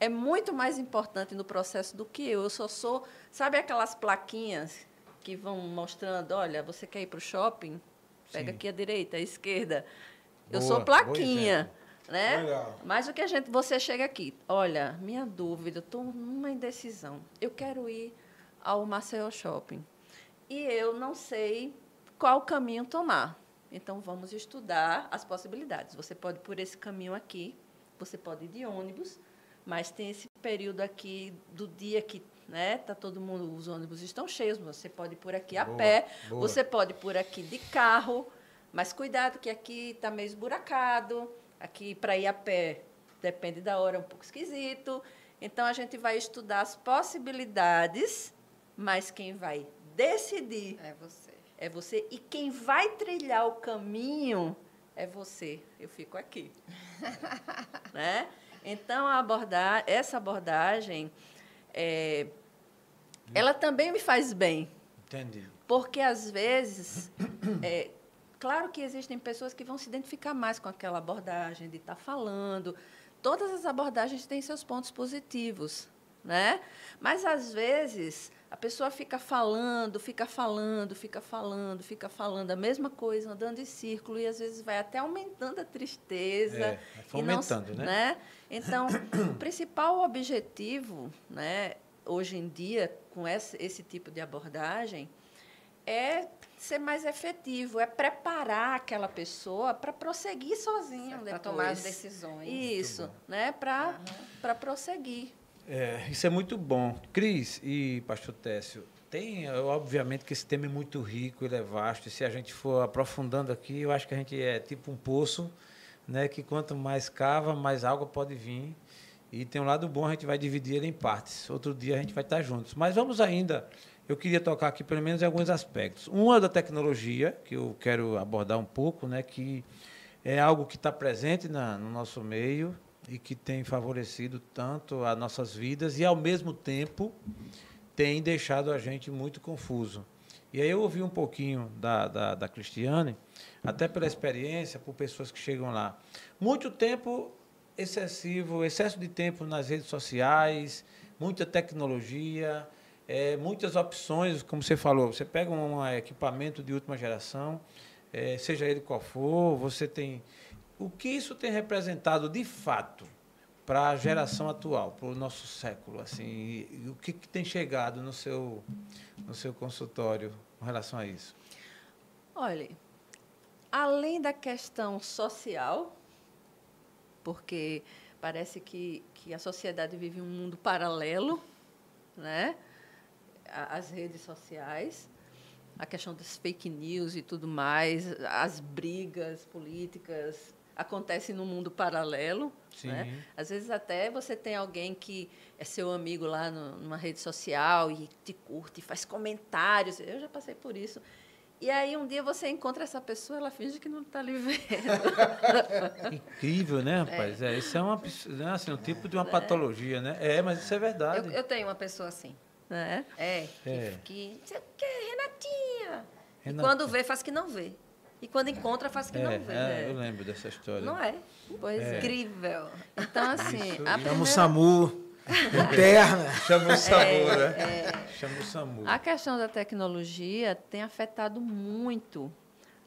é muito mais importante no processo do que eu. Eu só sou. Sabe aquelas plaquinhas que vão mostrando: olha, você quer ir para o shopping? Pega sim. aqui à direita, à esquerda. Boa, eu sou plaquinha né? Legal. Mas o que a gente, você chega aqui, olha, minha dúvida, estou numa indecisão. Eu quero ir ao Maceió Shopping e eu não sei qual caminho tomar. Então vamos estudar as possibilidades. Você pode ir por esse caminho aqui, você pode ir de ônibus, mas tem esse período aqui do dia que né, tá todo mundo, os ônibus estão cheios, você pode ir por aqui a boa, pé, boa. você pode ir por aqui de carro, mas cuidado que aqui está meio esburacado. Aqui, para ir a pé, depende da hora, é um pouco esquisito. Então, a gente vai estudar as possibilidades, mas quem vai decidir é você. É você. E quem vai trilhar o caminho é você. Eu fico aqui. né? Então, abordar, essa abordagem, é, ela também me faz bem. Entendi. Porque, às vezes, é, Claro que existem pessoas que vão se identificar mais com aquela abordagem de estar tá falando. Todas as abordagens têm seus pontos positivos, né? Mas às vezes a pessoa fica falando, fica falando, fica falando, fica falando a mesma coisa, andando em círculo e às vezes vai até aumentando a tristeza. É, fomentando, não, né? né? Então, o principal objetivo, né? hoje em dia, com esse, esse tipo de abordagem, é ser mais efetivo, é preparar aquela pessoa para prosseguir sozinho Para depois. tomar as decisões. Isso, né? Para para prosseguir. É, isso é muito bom. Cris e Pastor Técio, tem, obviamente, que esse tema é muito rico, ele é vasto, e se a gente for aprofundando aqui, eu acho que a gente é tipo um poço, né, que quanto mais cava, mais água pode vir. E tem um lado bom, a gente vai dividir ele em partes. Outro dia a gente vai estar juntos. Mas vamos ainda, eu queria tocar aqui pelo menos em alguns aspectos. Um é da tecnologia, que eu quero abordar um pouco, né, que é algo que está presente na, no nosso meio e que tem favorecido tanto as nossas vidas e, ao mesmo tempo, tem deixado a gente muito confuso. E aí eu ouvi um pouquinho da, da, da Cristiane, até pela experiência, por pessoas que chegam lá. Muito tempo excessivo, excesso de tempo nas redes sociais, muita tecnologia, é, muitas opções, como você falou, você pega um equipamento de última geração, é, seja ele qual for, você tem. O que isso tem representado de fato para a geração atual, para o nosso século? Assim, o que, que tem chegado no seu, no seu consultório com relação a isso? Olha, além da questão social, porque parece que, que a sociedade vive um mundo paralelo, né? As redes sociais, a questão das fake news e tudo mais, as brigas políticas acontecem no mundo paralelo. Né? Às vezes até você tem alguém que é seu amigo lá no, numa rede social e te curte, faz comentários. Eu já passei por isso. E aí um dia você encontra essa pessoa, ela finge que não está lhe vendo. Incrível, né, rapaz? É, isso é uma, né, assim, um tipo de uma patologia, né? É, mas isso é verdade. Eu, eu tenho uma pessoa assim. Né? É, que, É. que sei o quê, Renatinha. E Renatinha. quando vê, faz que não vê. E quando encontra, faz que é, não vê. é, eu lembro dessa história. Não é? Pois é. Incrível. Então, assim, Isso, a Chama o primeira- SAMU, interna. Chama o SAMU, É, né? Chama o SAMU. A questão da tecnologia tem afetado muito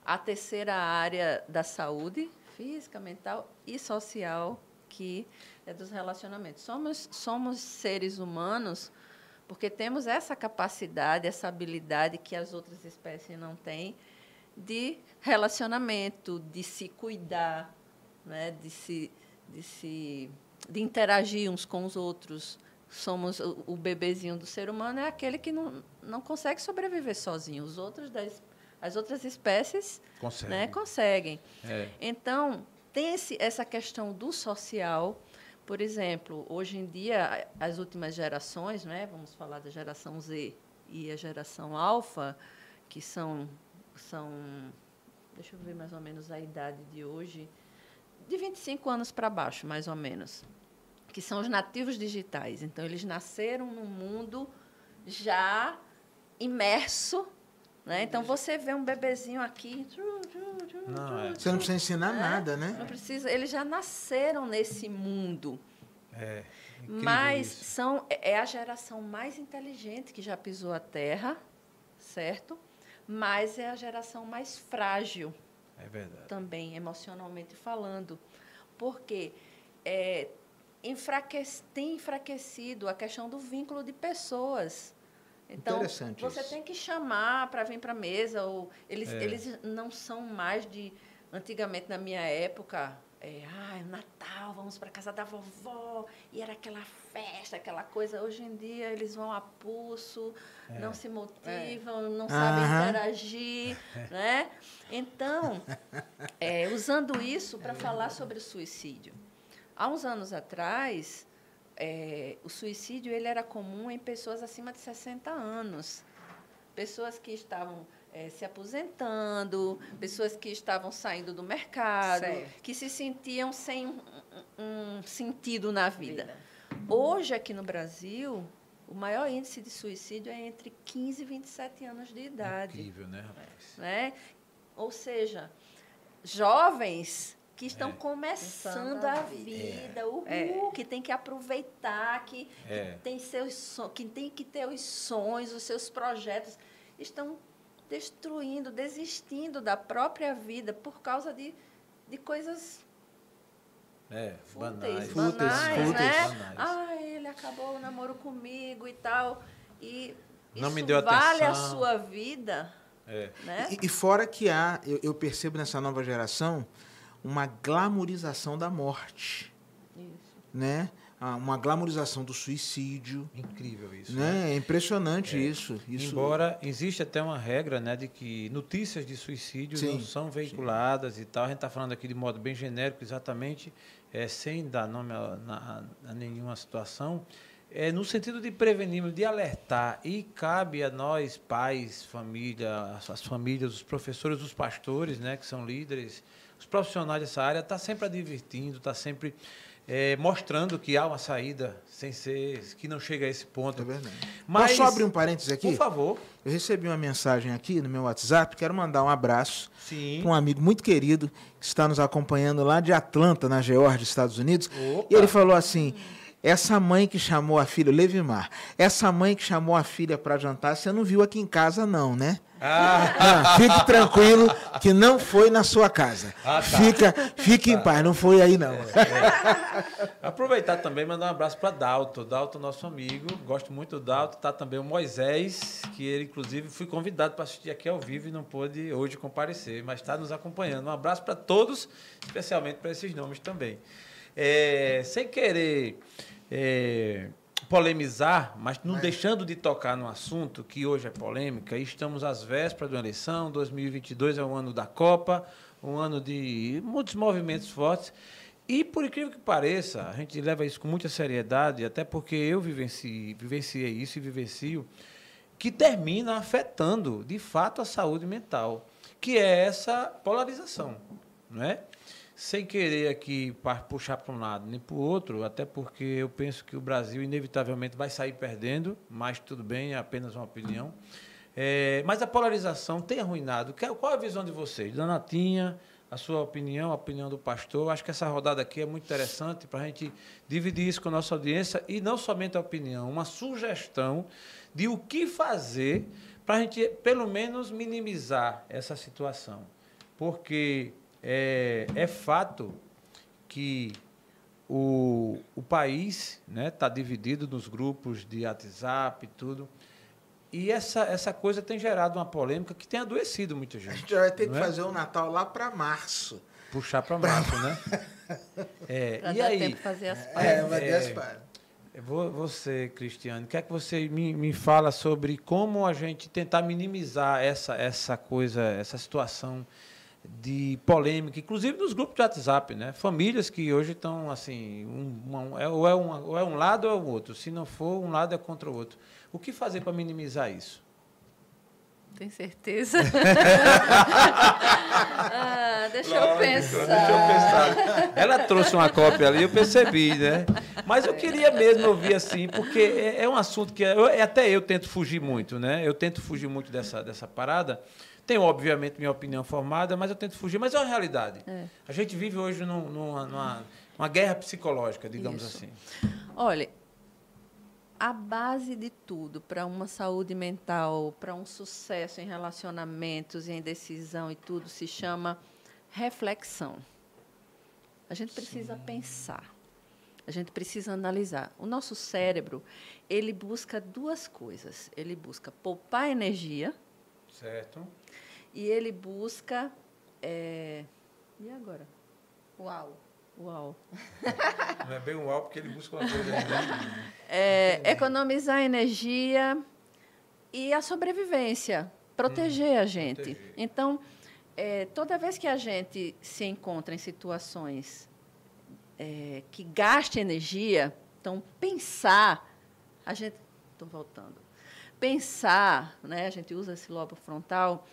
a terceira área da saúde, física, mental e social, que é dos relacionamentos. Somos, somos seres humanos porque temos essa capacidade, essa habilidade que as outras espécies não têm de relacionamento, de se cuidar, né? de, se, de se de interagir uns com os outros. Somos o, o bebezinho do ser humano é aquele que não, não consegue sobreviver sozinho. Os outros das, as outras espécies Consegue. né, conseguem. É. Então, tem esse, essa questão do social. Por exemplo, hoje em dia, as últimas gerações, né, vamos falar da geração Z e a geração Alfa, que são, são, deixa eu ver mais ou menos a idade de hoje, de 25 anos para baixo, mais ou menos, que são os nativos digitais. Então, eles nasceram num mundo já imerso. Né? Então, você vê um bebezinho aqui. Não, é. Você não precisa ensinar nada, Não né? precisa, eles já nasceram nesse mundo. É. Incrível Mas isso. são, é a geração mais inteligente que já pisou a Terra, certo? Mas é a geração mais frágil É verdade. também, emocionalmente falando. Porque é, enfraquece, tem enfraquecido a questão do vínculo de pessoas. Então, você isso. tem que chamar para vir para a mesa. Ou eles, É. eles não são mais de. Antigamente, na minha época, é, ah, é Natal, vamos para casa da vovó, e era aquela festa, aquela coisa. Hoje em dia, eles vão a pulso, não se motivam, não sabem Aham. interagir, né? Então, é, usando isso para falar sobre o suicídio. Há uns anos atrás, é, o suicídio ele era comum em pessoas acima de 60 anos. Pessoas que estavam é, se aposentando, pessoas que estavam saindo do mercado, Certo. que se sentiam sem um, um- sentido na vida. Vida. Hoje, aqui no Brasil, o maior índice de suicídio é entre 15 e 27 anos de idade Incrível, né, rapaz? né? Ou seja, jovens que estão É. começando a a vida. vida, uhul, É. que tem que aproveitar, que, que É. tem seus que tem que ter os sonhos, os seus projetos, estão destruindo, desistindo da própria vida por causa de, de coisas É, fúteis, banais. Fúteis, banais, fúteis. né? Banais. Ah, ele acabou o namoro comigo e tal. E Não isso me deu vale a atenção. sua vida, É. né? E, e fora que há, eu, eu percebo nessa nova geração, uma glamorização da morte, Isso. né? Ah, Uma glamorização do suicídio, Incrível isso. né? É impressionante isso. isso. Embora existe até uma regra, né, de que notícias de suicídio Sim, não são veiculadas e tal. A gente está falando aqui de modo bem genérico, exatamente, é, sem dar nome a, na- a nenhuma situação, é no sentido de prevenir, de alertar. E cabe a nós, pais, família, as, as famílias, os professores, os pastores, né, que são líderes, os profissionais dessa área, estar sempre advertindo, estar sempre é, mostrando que há uma saída, sem ser, que não chega a esse ponto. É verdade. Mas- Posso abrir um parênteses aqui? Por favor. Eu recebi uma mensagem aqui no meu WhatsApp, quero mandar um abraço Sim. para um amigo muito querido que está nos acompanhando lá de Atlanta, na Geórgia, Estados Unidos. Opa. E ele falou assim: essa mãe que chamou a filha, Levimar, essa mãe que chamou a filha para jantar, você não viu aqui em casa, não, né? Ah, Ah, fique tranquilo que não foi na sua casa. Ah, tá. Fica, fique em paz, não foi aí, não. aproveitar também e mandar um abraço para Dalto. Dalto, nosso amigo. Gosto muito do Dalto. Tá também o Moisés, que ele, inclusive, fui convidado para assistir aqui ao vivo e não pôde hoje comparecer, mas está nos acompanhando. Um abraço para todos, especialmente para esses nomes também. É, sem querer é, polemizar, mas não deixando de tocar no assunto que hoje é polêmica, estamos às vésperas de uma eleição, 2022 é um ano da Copa, um ano de muitos movimentos fortes, e por incrível que pareça, a gente leva isso com muita seriedade, até porque eu vivenci, vivenciei isso e vivencio, que termina afetando, de fato, a saúde mental, que é essa polarização, não é? Sem querer aqui puxar para um lado nem para o outro, até porque eu penso que o Brasil inevitavelmente vai sair perdendo, mas tudo bem, é apenas uma opinião. É, mas a polarização tem arruinado. Que- Qual a visão de vocês? Da Natinha, a sua opinião, a opinião do pastor. Acho que essa rodada aqui é muito interessante para a gente dividir isso com a nossa audiência e não somente a opinião, uma sugestão de o que fazer para a gente, pelo menos, minimizar essa situação. Porque é, é fato que o, o país está né, tá dividido nos grupos de WhatsApp e tudo. E essa, essa coisa tem gerado uma polêmica que tem adoecido muita A gente. gente vai ter que é? fazer o Natal lá para março. Puxar para março, né? É, Pra e dar aí, tempo fazer as É, pazes. vai é. ter as pá- vo- você, Cristiano, o que é que você me, me fala sobre como a gente tentar minimizar essa, essa coisa, essa situação de polêmica, inclusive nos grupos de WhatsApp, né? Famílias que hoje estão assim, um, uma- é- ou, é um, ou é um lado ou é o outro. Se não for, um lado é contra o outro. O que fazer para minimizar isso? Tem certeza? ah, deixa eu Lógico, pensar. Deixa eu pensar. Ela trouxe uma cópia ali, eu percebi, né? Mas eu queria mesmo ouvir assim, porque é, é um assunto que eu- até eu tento fugir muito, né? Eu tento fugir muito dessa, dessa parada. Tenho, obviamente, minha opinião formada, mas eu tento fugir. Mas é uma realidade. É. A gente vive hoje num- numa, numa, uma guerra psicológica, digamos Isso. assim. Olha, a base de tudo para uma saúde mental, para um sucesso em relacionamentos, em decisão e tudo, se chama reflexão. A gente precisa pensar. A gente precisa analisar. O nosso cérebro, ele busca duas coisas. Ele busca poupar energia Certo? e ele busca... eh, E agora? Uau. Uau! Não é bem um porque ele busca uma coisa. Né? É, economizar energia e a sobrevivência, proteger a gente. proteger. Então, é, toda vez que a gente se encontra em situações é, que gastem energia, então pensar, a gente, estou voltando, pensar, né, a gente usa esse lobo frontal,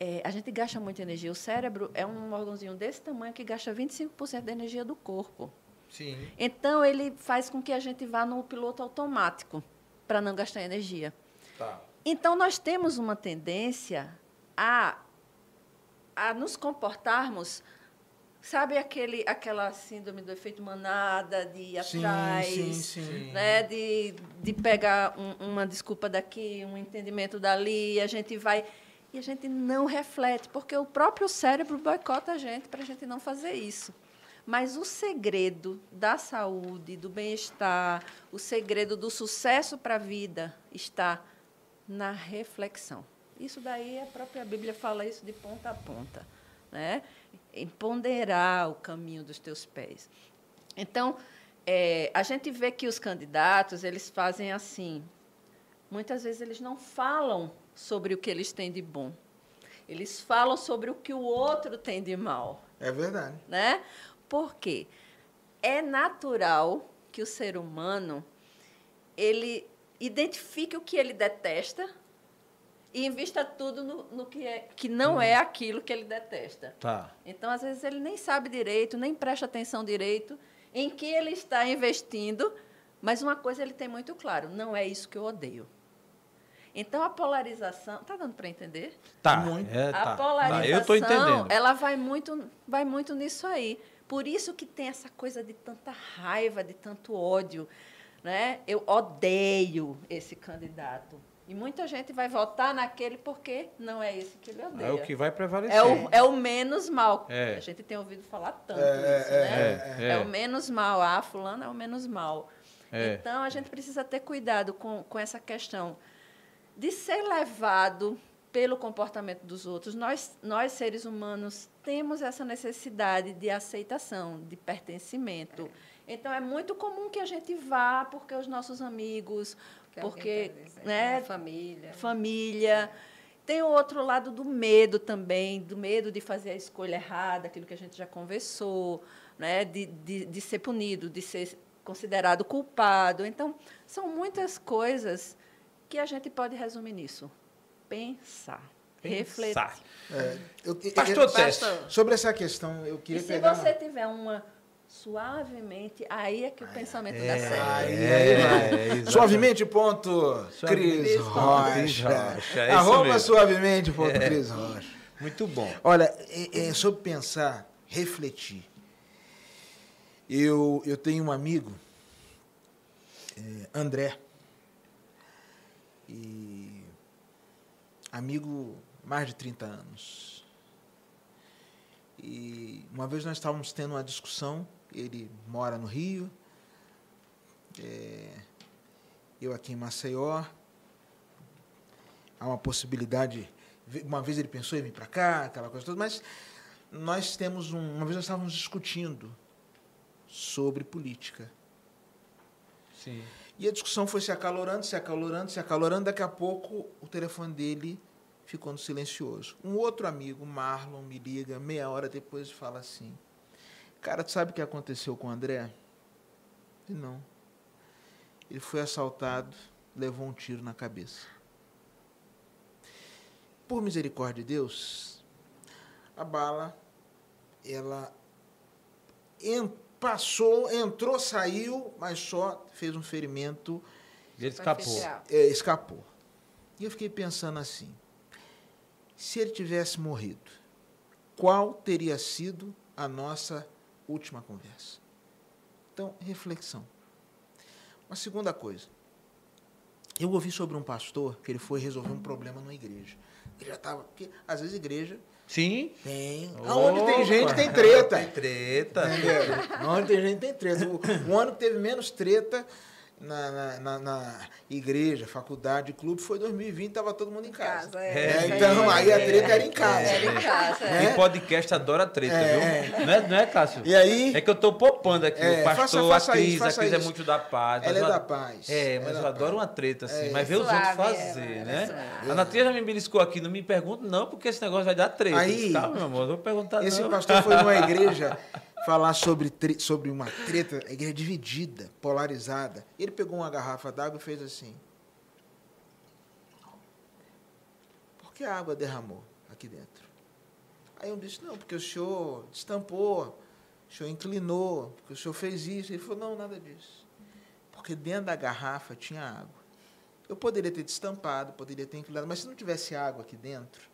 é, a gente gasta muita energia. O cérebro é um órgãozinho desse tamanho que gasta 25% da energia do corpo. Sim. Então, ele faz com que a gente vá no piloto automático para não gastar energia. Tá. Então, nós temos uma tendência a, a nos comportarmos, sabe aquele, aquela síndrome do efeito manada, de ir Sim, atrás, sim, sim. Né, de, de pegar um- uma desculpa daqui, um entendimento dali, a gente vai... E a gente não reflete, porque o próprio cérebro boicota a gente para a gente não fazer isso. Mas o segredo da saúde, do bem-estar, o segredo do sucesso para a vida está na reflexão. Isso daí a própria Bíblia fala isso de ponta a ponta, né? Em ponderar o caminho dos teus pés. Então, é, a gente vê que os candidatos eles fazem assim. Muitas vezes eles não falam sobre o que eles têm de bom. Eles falam sobre o que o outro tem de mal. É verdade. Né? Por quê? É natural que o ser humano ele identifique o que ele detesta e invista tudo no, no que, é, que não é aquilo que ele detesta. Tá. Então, às vezes, ele nem sabe direito, nem presta atenção direito em que ele está investindo, mas uma coisa ele tem muito claro: não é isso que eu odeio. Então, a polarização. Está dando para entender? Tá. Muito. É, a tá. polarização, Tá, Eu tô entendendo. ela vai muito, vai muito nisso aí. Por isso que tem essa coisa de tanta raiva, de tanto ódio. Né? Eu odeio esse candidato. E muita gente vai votar naquele porque não é esse que ele odeia. É o que vai prevalecer. É o, é o menos mal. É. A gente tem ouvido falar tanto É, isso, é, né? é, É, é. o menos mal. Ah, fulano é o menos mal. É. Então, a gente precisa ter cuidado com, com essa questão de ser levado pelo comportamento dos outros. Nós, nós, seres humanos, temos essa necessidade de aceitação, de pertencimento. Então, é muito comum que a gente vá porque os nossos amigos, Que porque tá né, a família. família. Tem o outro lado do medo também, do medo de fazer a escolha errada, aquilo que a gente já conversou, né? de, de, de ser punido, de ser considerado culpado. Então, são muitas coisas que a gente pode resumir nisso. Pensar, refletir. Pensar. É, eu- eu- Pastor eu- Teste. Sobre essa questão, eu E queria se pegar. você tiver uma suavemente, aí é que o pensamento dá certo. Aí, É, vai. exatamente. Suavemente, ponto, Cris Rocha. Rocha, é Arroba mesmo. suavemente, ponto, Cris Rocha. Muito bom. Olha, é, é sobre pensar, refletir. Eu, eu tenho um amigo, é, André, e amigo mais de 30 anos. E uma vez nós estávamos tendo uma discussão, ele mora no Rio, é, eu aqui em Maceió. Há uma possibilidade. Uma vez ele pensou em vir para cá, aquela coisa toda, mas nós temos um. Uma vez nós estávamos discutindo sobre política. Sim. E a discussão foi se acalorando, se acalorando, se acalorando. Daqui a pouco o telefone dele ficou no silencioso. Um outro amigo, Marlon, me liga meia hora depois e fala assim: Cara, tu sabe o que aconteceu com o André? E não. Ele foi assaltado, levou um tiro na cabeça. Por misericórdia de Deus, a bala, ela en- passou, entrou, saiu, mas só fez um ferimento Ele escapou. É, escapou. E eu fiquei pensando assim: se ele tivesse morrido, qual teria sido a nossa última conversa? Então, reflexão. Uma segunda coisa. Eu ouvi sobre um pastor que ele foi resolver um problema numa igreja. Ele já estava. Porque às vezes igreja Sim. tem. Opa! Aonde tem gente, tem treta. Tem treta. Entendeu? Onde tem gente tem treta. O, o ano que teve menos treta na, na, na- na igreja, faculdade, clube, foi 2020, estava todo mundo em casa. Casa, É, é. então, aí a treta era em casa. Era em casa. É. E podcast adora treta, É, viu? Não, é, não é, Cássio? E aí, É que eu tô poupando aqui É, o pastor, faça- faça a Cris. isso, a Cris é muito da paz. ela é da paz. É, mas é eu adoro paz. uma treta, assim. É. Mas ver os outros fazer, é, né? A Natia já me beliscou aqui, não me pergunta não, porque esse negócio vai dar treta. Aí, meu amor, não vou perguntar Esse não. pastor foi numa igreja falar sobre, sobre uma treta, a igreja dividida, polarizada. Ele pegou uma garrafa d'água e fez assim. Por que a água derramou aqui dentro? Aí eu disse, não, porque o senhor destampou, o senhor inclinou, porque o senhor fez isso. Ele falou, não, nada disso. Porque dentro da garrafa tinha água. Eu poderia ter destampado, poderia ter inclinado, mas se não tivesse água aqui dentro,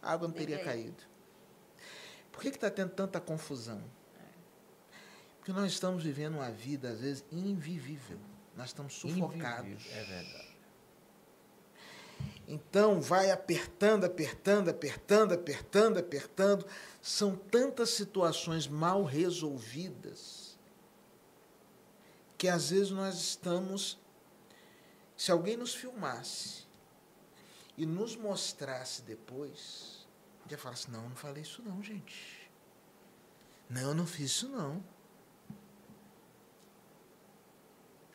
a água não teria caído. Por que está tendo tanta confusão? Porque nós estamos vivendo uma vida, às vezes, invivível. Nós estamos sufocados. É verdade. Então vai apertando, apertando, apertando, apertando, apertando. São tantas situações mal resolvidas que às vezes nós estamos. Se alguém nos filmasse e nos mostrasse depois, ia falar assim: não, eu não falei isso não, gente. Não, eu não fiz isso não.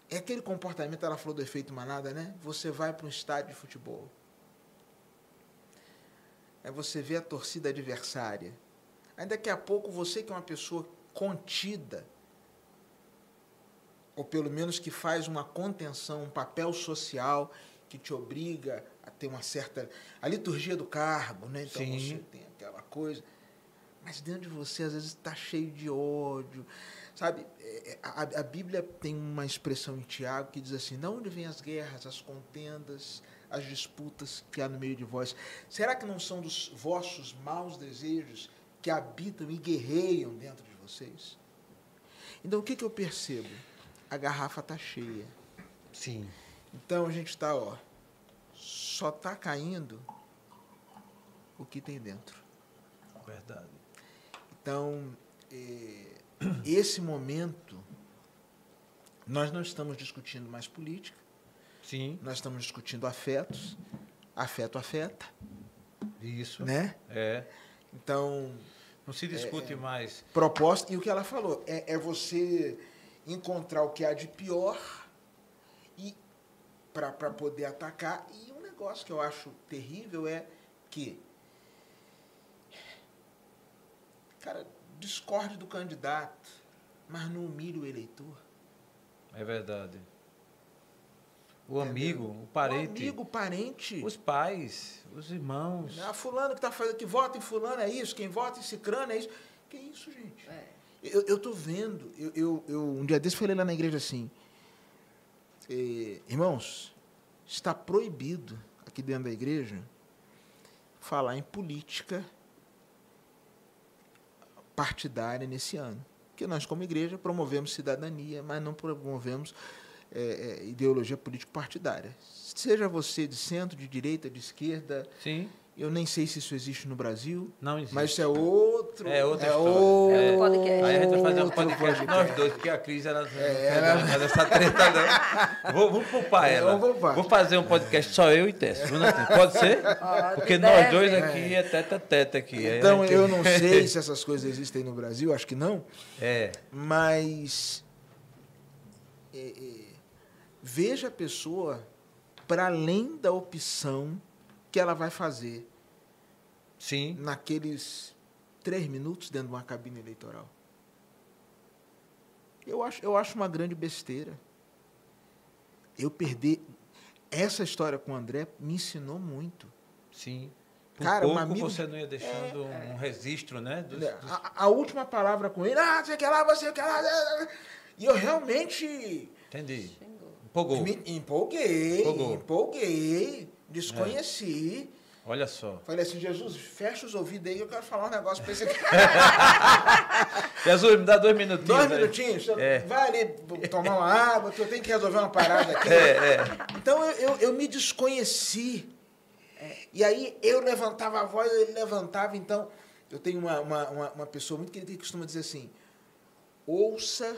É aquele comportamento, ela falou do efeito manada, né? Você vai para um estádio de futebol. Aí você vê a torcida adversária. Aí daqui a pouco você que é uma pessoa contida, ou pelo menos que faz uma contenção, um papel social que te obriga a ter uma certa. a liturgia do cargo, né? Então Sim. você tem aquela coisa. Mas dentro de você, às vezes, está cheio de ódio. Sabe, é, é, a, a Bíblia tem uma expressão em Tiago que diz assim: de onde vêm as guerras, as contendas, as disputas que há no meio de vós? Será que não são dos vossos maus desejos que habitam e guerreiam dentro de vocês? Então, o que, que eu percebo? A garrafa está cheia. Sim. Então, a gente está, ó, só está caindo o que tem dentro. Verdade. Então, eh, esse momento, nós não estamos discutindo mais política, Sim. nós estamos discutindo afetos. Afeto afeta, Isso. né? É. Então, Não se discute mais. proposta, e o que ela falou, é, é você encontrar o que há de pior e para poder atacar. E um negócio que eu acho terrível é que, cara, discorde do candidato, mas não humilhe o eleitor. É verdade. O amigo, o parente, O amigo, o parente. os pais, os irmãos. Ah, fulano que tá fazendo, que vota em fulano é isso, quem vota em cicrano é isso. Que isso, gente? É. Eu, eu tô vendo, eu, eu, eu- um dia desse falei lá na igreja assim, eh, irmãos, está proibido aqui dentro da igreja falar em política partidária nesse ano. Porque nós, como igreja, promovemos cidadania, mas não promovemos eh, eh, ideologia político-partidária. Seja você de centro, de direita, de esquerda, Sim, eu nem sei se isso existe no Brasil, não existe. mas isso é outro. É outra é história. outro É outro podcast. Aí a gente vai fazer um outro podcast nós dois, porque a Cris ela não É, ela- fazer essa treta, não. Vou, vou poupar É, ela. vamos poupar. Vou fazer um podcast só eu e Tess. Pode ser? Porque deve. nós dois aqui é teta teta aqui. Então, gente- eu não sei se essas coisas existem no Brasil, acho que não, É, mas é, é, veja a pessoa para além da opção que ela vai fazer sim. naqueles três minutos dentro de uma cabine eleitoral. Eu acho, eu acho uma grande besteira. Eu perder. Essa história com o André me ensinou muito. Sim. Por Cara, um pouco amigo- você não ia deixando um registro, né? dos- dos- A, a última palavra com ele, ah, você quer lá, você quer lá. E eu realmente Entendi. Empolgou. me empolguei, empolguei, desconheci. Olha só. Falei assim, Jesus, fecha os ouvidos aí, eu quero falar um negócio pra esse aqui. Jesus, me dá dois minutinhos. Dois minutinhos, É. vai ali tomar uma água, que eu tenho que resolver uma parada aqui. É, é. Então eu, eu, eu me desconheci. E aí eu levantava a voz, ele levantava. Então, eu tenho uma, uma, uma, uma pessoa muito querida que costuma dizer assim: ouça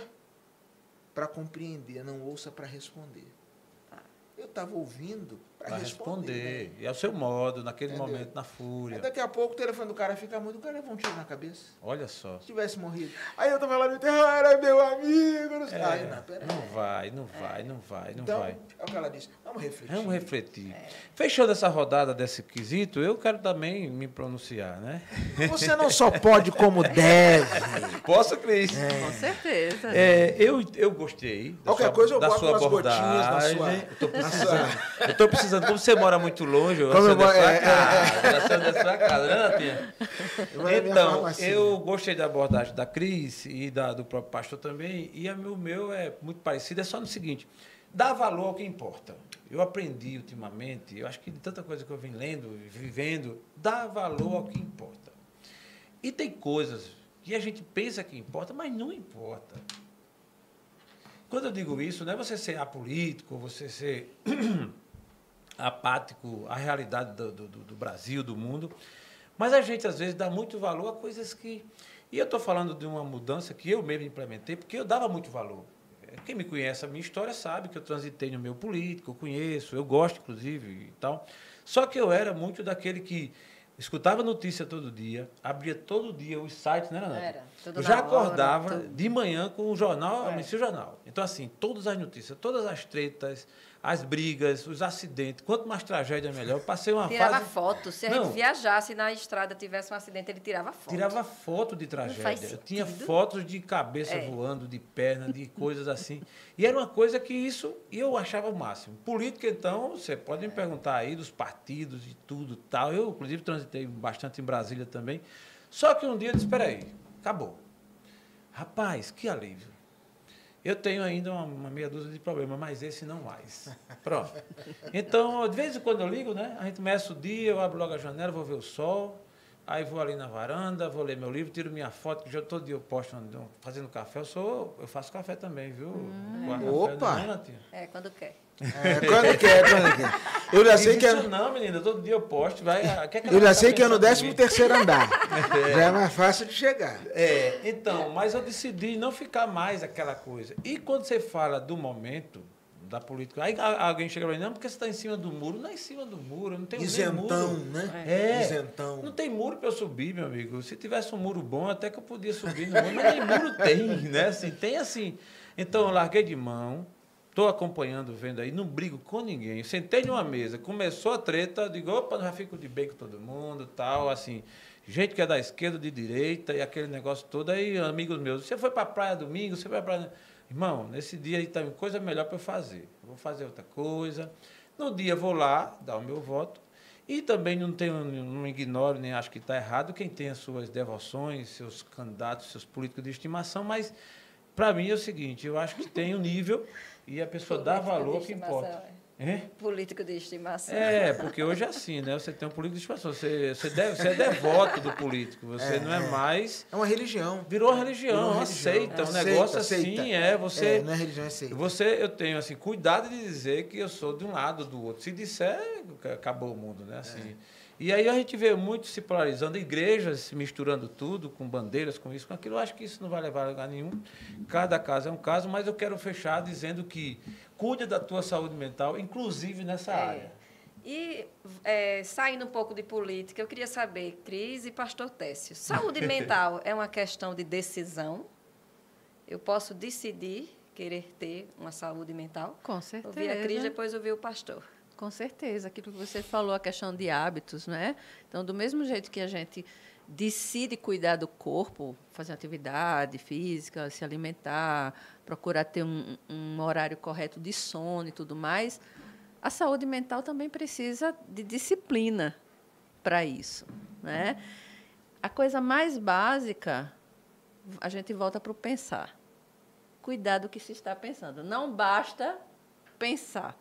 para compreender, não ouça para responder. Eu estava ouvindo para responder. responder. E é o seu modo, naquele Entendeu? momento, na Aí fúria. daqui a pouco o telefone do cara fica muito, o cara leva um tiro na cabeça. Olha só. Se tivesse morrido. Aí eu tava lá no enterro, ah, era meu amigo. Não sei. É, Aí, não, pera não aí. vai, não vai, não vai, não Então, vai. é o que ela disse. Vamos refletir. Vamos refletir. Fechando essa rodada desse quesito, eu quero também me pronunciar, né? Você não só pode como deve. Posso, Cris? Com certeza. É, eu, eu gostei. Qualquer sua- coisa eu da boto sua umas gotinhas na sua- Eu tô precisando. Eu tô precisando. Como você mora muito longe, eu Como eu a moro- sua é, é, casa. Eu acendo a sua casa, né, Natinha? Então, eu gostei da abordagem da Cris e da, do próprio pastor também, e a- o meu é muito parecido, é só no seguinte, dá valor ao que importa. Eu aprendi ultimamente, eu acho que de tanta coisa que eu vim lendo, vivendo, dá valor ao que importa. E tem coisas que a gente pensa que importa, mas não importa. Quando eu digo isso, não é você ser apolítico, você ser apático à realidade do, do, do Brasil, do mundo. Mas a gente, às vezes, dá muito valor a coisas que. E eu estou falando de uma mudança que eu mesmo implementei, porque eu dava muito valor. Quem me conhece a minha história sabe que eu transitei no meio político, eu conheço, eu gosto, inclusive, e tal. Só que eu era muito daquele que escutava notícia todo dia, abria todo dia os sites, não era nada. Era, eu já acordava hora, de manhã com o jornal, É. o jornal. Então, assim, todas as notícias, todas as tretas, as brigas, os acidentes, quanto mais tragédia, melhor. Eu passei uma Tirava fase... foto. Se a Não. gente viajasse na estrada, tivesse um acidente, ele tirava foto. Tirava foto de tragédia. Eu tinha fotos de cabeça É. voando, de perna, de coisas assim. E era uma coisa que isso eu achava o máximo. Política, então, você pode me perguntar aí dos partidos e tudo tal. Eu, inclusive, transitei bastante em Brasília também. Só que um dia eu disse, espera aí, acabou. Rapaz, que alívio. Eu tenho ainda uma, uma meia dúzia de problemas, mas esse não mais. Pronto. Então, de vez em quando eu ligo, né? A gente começa o dia, eu abro logo a janela, vou ver o sol, aí vou ali na varanda, vou ler meu livro, tiro minha foto, que já todo dia eu posto fazendo café. Eu sou, eu faço café também, viu? Café, Opa! não é? É, quando quer. É, quando quer, quando quer. Eu já sei que é, isso não, menina, todo dia eu posto, vai. quer que eu já sei que é no pensando em 13 mim? terceiro andar. Já é mais fácil de chegar. É, então, mas eu decidi não ficar mais aquela coisa. E quando você fala do momento da política, aí alguém chega pra mim, não, porque você está em cima do muro. Não é em cima do muro, não nem Isentão, muro. né? É. Isentão. Não tem muro para eu subir, meu amigo. Se tivesse um muro bom, até que eu podia subir no muro, mas nem muro tem, né? Assim, tem assim. Então, eu larguei de mão, estou acompanhando, vendo aí, não brigo com ninguém. Sentei numa mesa, começou a treta, digo, opa, já fico de bem com todo mundo, tal, assim. Gente que é da esquerda, de direita, e aquele negócio todo. Aí, amigos meus, você foi para a praia domingo, você foi para praia... Irmão, nesse dia aí tem coisa melhor para eu fazer. Vou fazer outra coisa. No dia vou lá, dar o meu voto. E também não tenho, não ignoro, nem acho que está errado quem tem as suas devoções, seus candidatos, seus políticos de estimação, mas para mim é o seguinte, eu acho que tem um nível e a pessoa dá valor que importa. É? Político de estimação. É, porque hoje é assim, né? Você tem um político de estimação, você, você, deve, você é devoto do político, você É, não é é. mais... É uma religião. Virou uma religião, Virou uma religião. seita, um Aceita, negócio aceita. assim, é, você... É, não é religião, é seita. Você, eu tenho assim, cuidado de dizer que eu sou de um lado ou do outro. Se disser, acabou o mundo, né? Assim. E aí a gente vê muito se polarizando, igrejas se misturando tudo, com bandeiras, com isso, com aquilo. Eu acho que isso não vai levar a lugar nenhum. Cada caso é um caso, mas eu quero fechar dizendo que cuide da tua saúde mental, inclusive nessa É. área. E é, saindo um pouco de política, eu queria saber, Cris e Pastor Técio, saúde mental é uma questão de decisão? Eu posso decidir querer ter uma saúde mental? Com certeza. Ouvi a Cris, depois ouvi o pastor. Com certeza, aquilo que você falou, a questão de hábitos, né? Então, do mesmo jeito que a gente decide cuidar do corpo, fazer atividade física, se alimentar, procurar ter um, um horário correto de sono e tudo mais, a saúde mental também precisa de disciplina para isso, né? A coisa mais básica, a gente volta para o pensar. Cuidar do que se está pensando. Não basta pensar.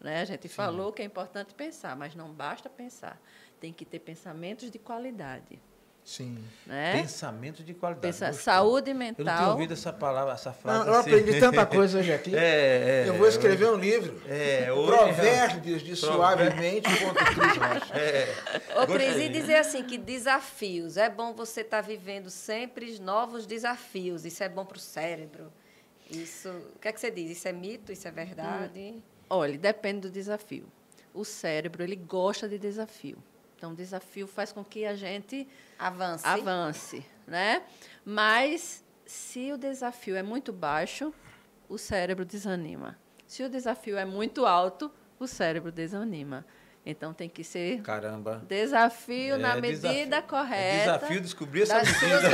Né? A gente falou que é importante pensar, mas não basta pensar. Tem que ter pensamentos de qualidade. Sim. Né? Pensamento de qualidade. Pensa, saúde Eu não tinha mental. ouvido essa palavra, essa frase. Não, eu assim. aprendi tanta coisa hoje aqui. É, é, eu vou escrever um livro. É, hoje- Provérbios de suavemente contra Cris Rocha. É. Ô, Cris, e dizer assim que desafios, é bom você estar vivendo sempre novos desafios, isso é bom para o cérebro. Isso, o que é que você diz? Isso é mito? Isso é verdade? Olha, depende do desafio. O cérebro, ele gosta de desafio. Então, o desafio faz com que a gente Avance. avance, né? Mas se o desafio é muito baixo, o cérebro desanima. Se o desafio é muito alto, o cérebro desanima. Então tem que ser Caramba. desafio É, na medida desafio. correta. É desafio descobrir essa medida.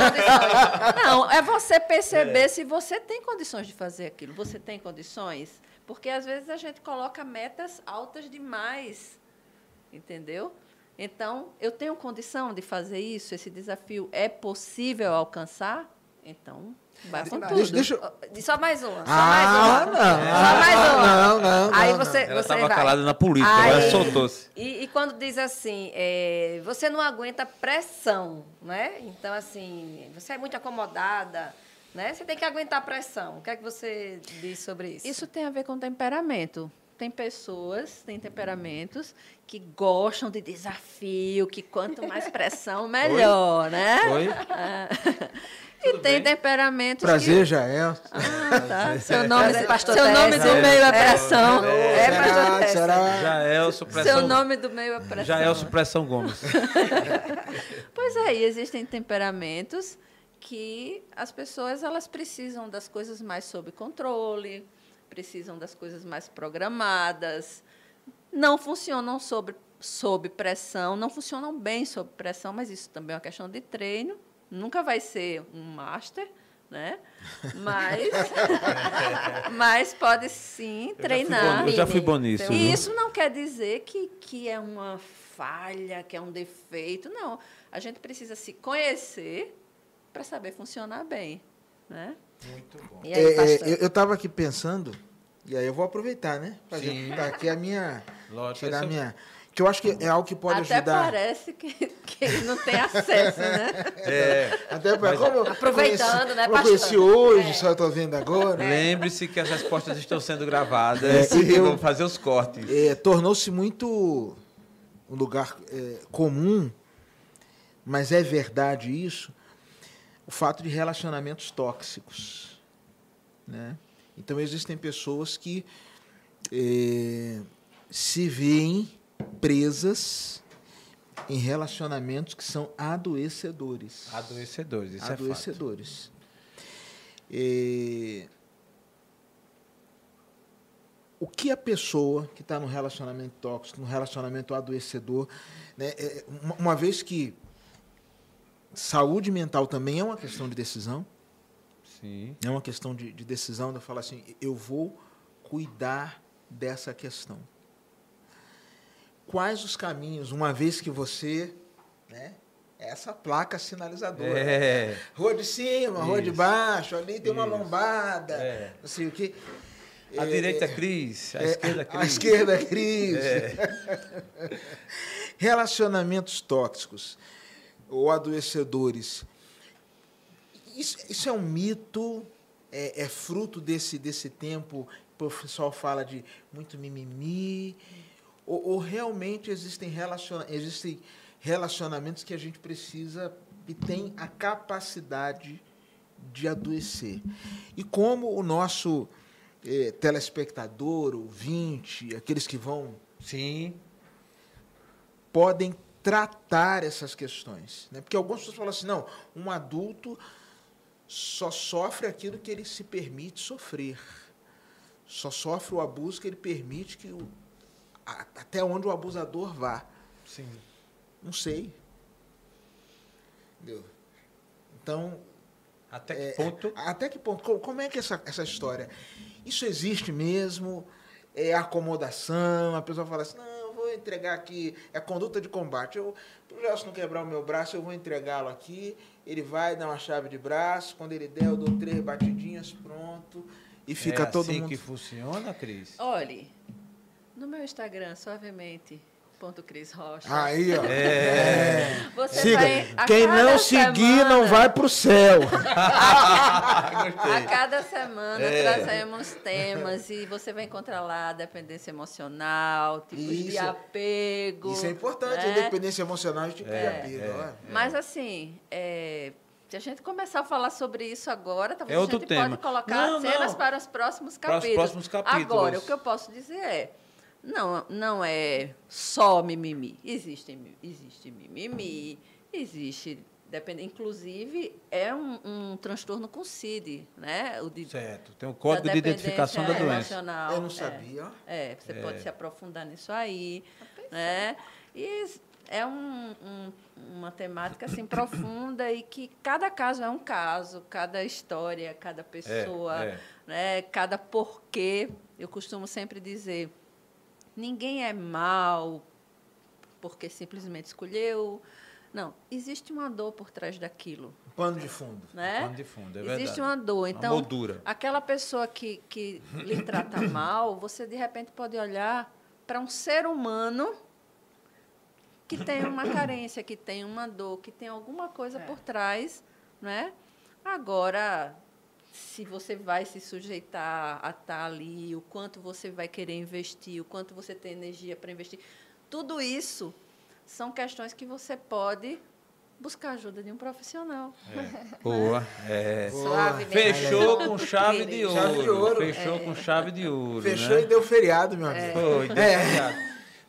Não, é você perceber se você tem condições de fazer aquilo. Você tem condições? Porque às vezes a gente coloca metas altas demais, entendeu? Então, eu tenho condição de fazer isso? Esse desafio é possível alcançar? Então, vai com tudo. Deixa, deixa eu... Só mais uma. Só Ah, mais uma. não. Só mais uma. Não, não, Aí não, você, Ela você estava calada na política, Aí- agora soltou-se. E, e quando diz assim, é, você não aguenta pressão, né? Então, assim, você é muito acomodada, né? Você tem que aguentar pressão. O que é que você diz sobre isso? Isso tem a ver com temperamento. tem pessoas, tem temperamentos que gostam de desafio, que quanto mais pressão, melhor, né? Oi? E Tudo tem bem? temperamentos Prazer, que... Jael. Ah, tá. Seu nome, Prazer, pastor seu nome do meio é pressão. É. É, pastor será, Tessa. será? Jaelso, pressão. Seu nome do meio é pressão. Jaelso Pressão Gomes. Pois é, e existem temperamentos que as pessoas elas precisam das coisas mais sob controle, precisam das coisas mais programadas, não funcionam sob, sob pressão, não funcionam bem sob pressão, mas isso também é uma questão de treino. Nunca vai ser um master, né? Mas, mas pode sim Eu já fui treinar. bom- Eu já fui bom nisso. E isso não quer dizer que, que é uma falha, que é um defeito. Não. A gente precisa se conhecer para saber funcionar bem. Né? Muito bom. E aí, É, é, eu estava aqui pensando, e aí eu vou aproveitar, né? Gente dar aqui a minha. Lógico, Tirar é minha. Que eu acho que é algo que pode Até ajudar. parece que, que ele não tem acesso, né? É, Até para como Aproveitando, conheci, né, como eu conheci pastor? hoje, só estou vendo agora. Lembre-se que as respostas estão sendo gravadas É, e eu- vamos fazer os cortes. É, Tornou-se muito um lugar é, comum, mas é verdade isso, o fato de relacionamentos tóxicos. Né? Então, existem pessoas que é, se veem presas em relacionamentos que são adoecedores. Adoecedores, isso é fato. adoecedores. É, O que a pessoa que está no relacionamento tóxico, no relacionamento adoecedor, né, é, uma, uma vez que saúde mental também é uma questão de decisão, Sim. é uma questão de, de decisão, de eu falar assim, eu vou cuidar dessa questão. Quais os caminhos, uma vez que você, né, essa placa sinalizadora, É. Rua de cima, rua de Isso. baixo, ali tem uma Isso. lombada, É. não sei o quê. A É, direita é, Cris, a é, esquerda Cris. A esquerda Cris. É. Relacionamentos tóxicos ou adoecedores. Isso, isso é um mito, é, é fruto desse, desse tempo que o pessoal fala de muito mimimi, ou, ou realmente existem, relaciona, existem relacionamentos que a gente precisa e tem a capacidade de adoecer. E como o nosso eh, telespectador, ouvinte, aqueles que vão Sim. podem tratar essas questões. Né? Porque algumas pessoas falam assim, não, um adulto só sofre aquilo que ele se permite sofrer. Só sofre o abuso que ele permite que o, até onde o abusador vá. Sim. Não sei. Entendeu? Então, Até que é, ponto? Até que ponto? Co- Como é que é essa, essa história? Isso existe mesmo? É acomodação? A pessoa fala assim, não, eu vou entregar aqui, é conduta de combate. Eu, para o Gelson não quebrar o meu braço, eu vou entregá-lo aqui. Ele vai dar uma chave de braço. Quando ele der, eu dou três batidinhas, pronto. E fica é todo assim mundo. que funciona, Cris? Olhe, no meu Instagram, suavemente, ponto Cris Rocha. Aí, ó. É. Você Siga. vai, Quem não seguir não semana- vai para o céu. A cada semana É. trazemos temas e você vai encontrar lá dependência emocional, tipos de Isso. apego. Isso é importante, a né? independência emocional e tipo de É, apego. é. ó. Mas assim, é, se a gente começar a falar sobre isso agora, talvez É outro a gente tema. pode colocar Não, cenas não. para os próximos Para os capítulos. próximos capítulos. Agora, o que eu posso dizer é, não, não é só mimimi. Existe, existe mimimi, existe, depende, inclusive, é um, um transtorno com CID, né? O de, Certo. Tem o da código de identificação da doença. Eu não É. sabia, ó. É, você pode se aprofundar nisso aí, né? E é um- um- uma temática assim profunda e que cada caso é um caso, cada história, cada pessoa, é. né? Cada porquê. Eu costumo sempre dizer, ninguém é mal porque simplesmente escolheu. Não, existe uma dor por trás daquilo, Pano de fundo. né? Pano de fundo, é verdade. Existe uma dor. Uma Então, moldura. aquela pessoa que, que lhe trata mal, você de repente pode olhar para um ser humano que tem uma carência, que tem uma dor, que tem alguma coisa por trás, né? Agora, se você vai se sujeitar a estar ali, o quanto você vai querer investir, o quanto você tem energia para investir. Tudo isso são questões que você pode buscar ajuda de um profissional. É. Boa. É. Suavemente. Fechou com chave de ouro. Chave de ouro. Fechou com chave de ouro. Fechou né? e deu feriado, meu amigo. Foi, deu É. feriado.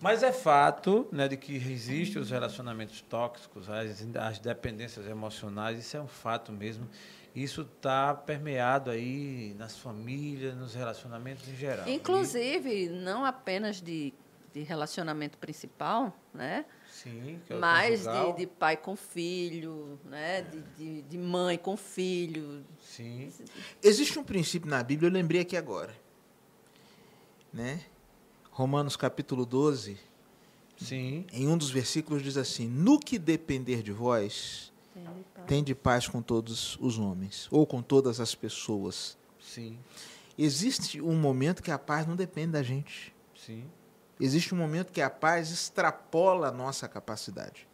Mas é fato né, de que existem os relacionamentos tóxicos, as, as dependências emocionais, isso é um fato mesmo. Isso está permeado aí nas famílias, nos relacionamentos em geral. Inclusive, não apenas de, de relacionamento principal, né? E- sim, que é o mas conjugal. de, de pai com filho, né? De, de, de mãe com filho. Sim, Existe um princípio na Bíblia, eu lembrei aqui agora. Né? Romanos capítulo 12, sim. em um dos versículos diz assim: No que depender de vós, tende paz com todos os homens, ou com todas as pessoas. Sim, Existe um momento que a paz não depende da gente. sim. Existe um momento que a paz extrapola a nossa capacidade.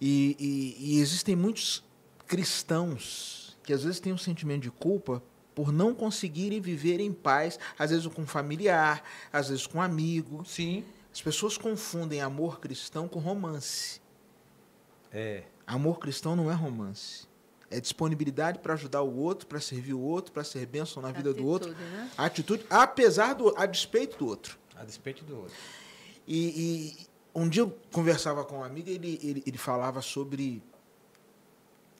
E, e- e existem muitos cristãos que às vezes têm um sentimento de culpa por não conseguirem viver em paz, às vezes com um familiar, às vezes com um amigo. Sim, As pessoas confundem amor cristão com romance. é. Amor cristão não é romance. É disponibilidade para ajudar o outro, para servir o outro, para ser bênção na vida do outro. Atitude, né? Atitude, apesar do, a despeito do outro. A despeito do outro. E, e um dia eu conversava com um amigo, ele, ele, ele falava sobre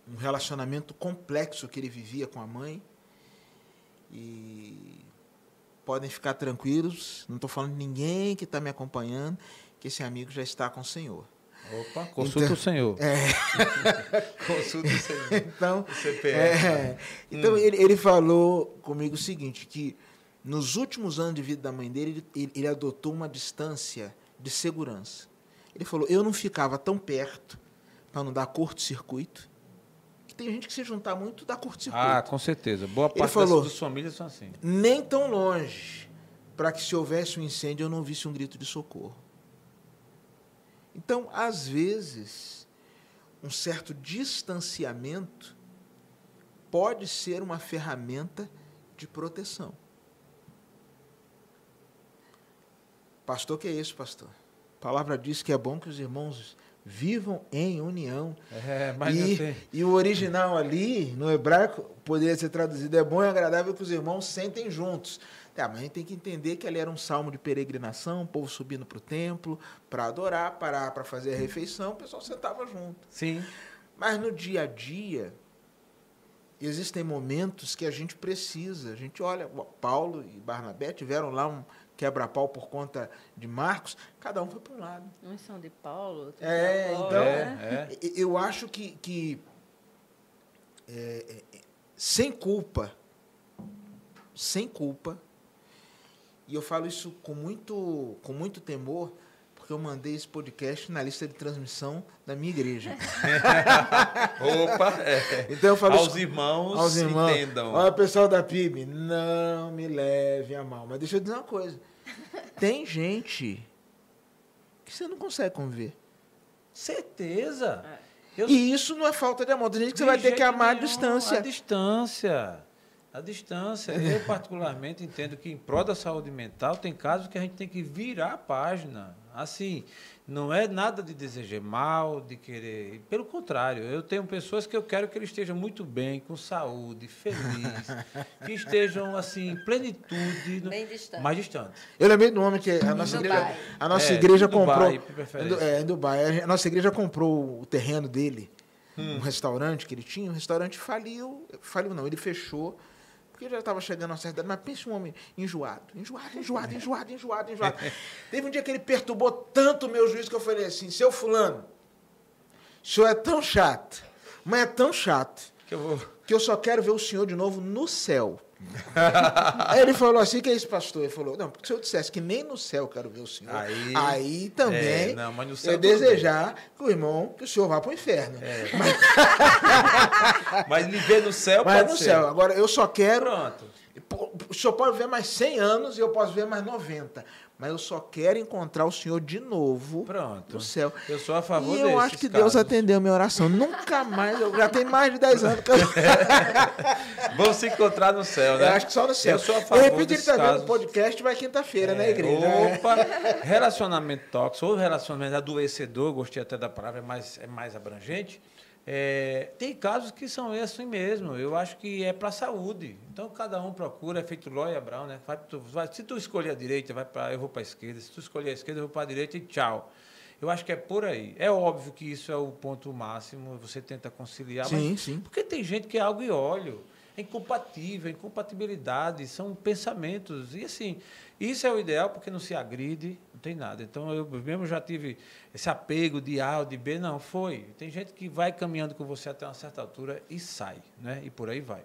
um relacionamento complexo que ele vivia com a mãe. E podem ficar tranquilos, não estou falando de ninguém que está me acompanhando, que esse amigo já está com o Senhor. Opa, consulta Então- o senhor. É. Consulta o senhor. Então, O CPF. é, então ele, ele falou comigo o seguinte, que nos últimos anos de vida da mãe dele, ele, ele adotou uma distância de segurança. Ele falou, eu não ficava tão perto para não dar curto-circuito, que tem gente que se juntar muito dá curto-circuito. Ah, com certeza. Boa parte falou- das famílias são assim. Nem tão longe, para que se houvesse um incêndio eu não visse um grito de socorro. Então, às vezes, um certo distanciamento pode ser uma ferramenta de proteção. Pastor, que é isso, pastor? A palavra diz que é bom que os irmãos vivam em união. É, mas E, tem. e o original ali, no hebraico, poderia ser traduzido: é bom e agradável que os irmãos sentem juntos. Tá, mas a gente tem que entender que ali era um salmo de peregrinação, o povo subindo para o templo para adorar, parar para fazer a refeição, o pessoal sentava junto. Sim. Mas no dia a dia, existem momentos que a gente precisa. A gente olha, Paulo e Barnabé tiveram lá um quebra-pau por conta de Marcos, cada um foi para um lado. Uns são de Paulo, outros É, de Apolo, então- né? É, é. Eu acho que, que é, é, é, sem culpa, sem culpa, e eu falo isso com muito, com muito temor, porque eu mandei esse podcast na lista de transmissão da minha igreja. Opa, é. Então eu falo Aos isso irmãos, aos irmãos. entendam. Olha, pessoal da PIB, não me leve a mal. Mas deixa eu dizer uma coisa. Tem gente que você não consegue conviver. Certeza. Eu E isso não é falta de amor. Tem gente que você De vai ter que amar à nenhum, distância. A distância. A distância. Eu, particularmente, entendo que em prol da saúde mental tem casos que a gente tem que virar a página. Assim, não é nada de desejar mal, de querer. Pelo contrário, eu tenho pessoas que eu quero que eles estejam muito bem, com saúde, feliz, que estejam, assim, em plenitude. no- Bem distante. Mais distante. Eu lembrei do nome que a nossa Dubai. igreja, a nossa É, igreja em Dubai, comprou. É, em Dubai. A nossa igreja comprou o terreno dele, Hum. um restaurante que ele tinha. O restaurante faliu. Faliu não, ele fechou. Porque já estava chegando a uma certa idade. Mas pensa um homem enjoado, enjoado, enjoado, enjoado, enjoado, enjoado. Teve um dia que ele perturbou tanto o meu juiz que eu falei assim: seu Fulano, o senhor é tão chato, mas é tão chato, Que eu vou. que eu só quero ver o senhor de novo no céu. Aí ele falou assim, que é isso, pastor? Ele falou, não, porque se eu dissesse que nem no céu eu quero ver o senhor, Aí- aí, também É, não, mas no céu eu bem. desejar que o irmão, que o senhor vá para o inferno. Mas lhe ver no céu Mas pode no ser. céu, agora eu só quero... Pronto. O senhor pode viver mais 100 anos e eu posso viver mais 90. Mas eu só quero encontrar o senhor de novo Pronto. no céu. Eu sou a favor E eu acho que Deus casos. atendeu a minha oração. Nunca mais, eu já tenho mais de 10 anos que eu, Vão se encontrar no céu, né? eu acho que só no céu. Eu sou a De favor repente ele está vendo o podcast vai quinta-feira, né, É, igreja? Opa, relacionamento tóxico ou relacionamento adoecedor, gostei até da palavra, é mais, é mais abrangente. É, tem casos que são assim mesmo. Eu acho que é para a saúde. Então cada um procura, é feito Lóia Brown, né? Vai, tu- vai- se tu escolher a direita, vai pra, eu vou para a esquerda. Se tu escolher a esquerda, eu vou para a direita e tchau. Eu acho que é por aí. É óbvio que isso é o ponto máximo, você tenta conciliar, Sim, mas sim. porque tem gente que é algo e óleo. É incompatível, é incompatibilidade, são pensamentos. E assim, isso é o ideal porque não se agride, tem nada. Então eu mesmo já tive esse apego de A ou de B, não, foi. Tem gente que vai caminhando com você até uma certa altura e sai, né? E por aí vai.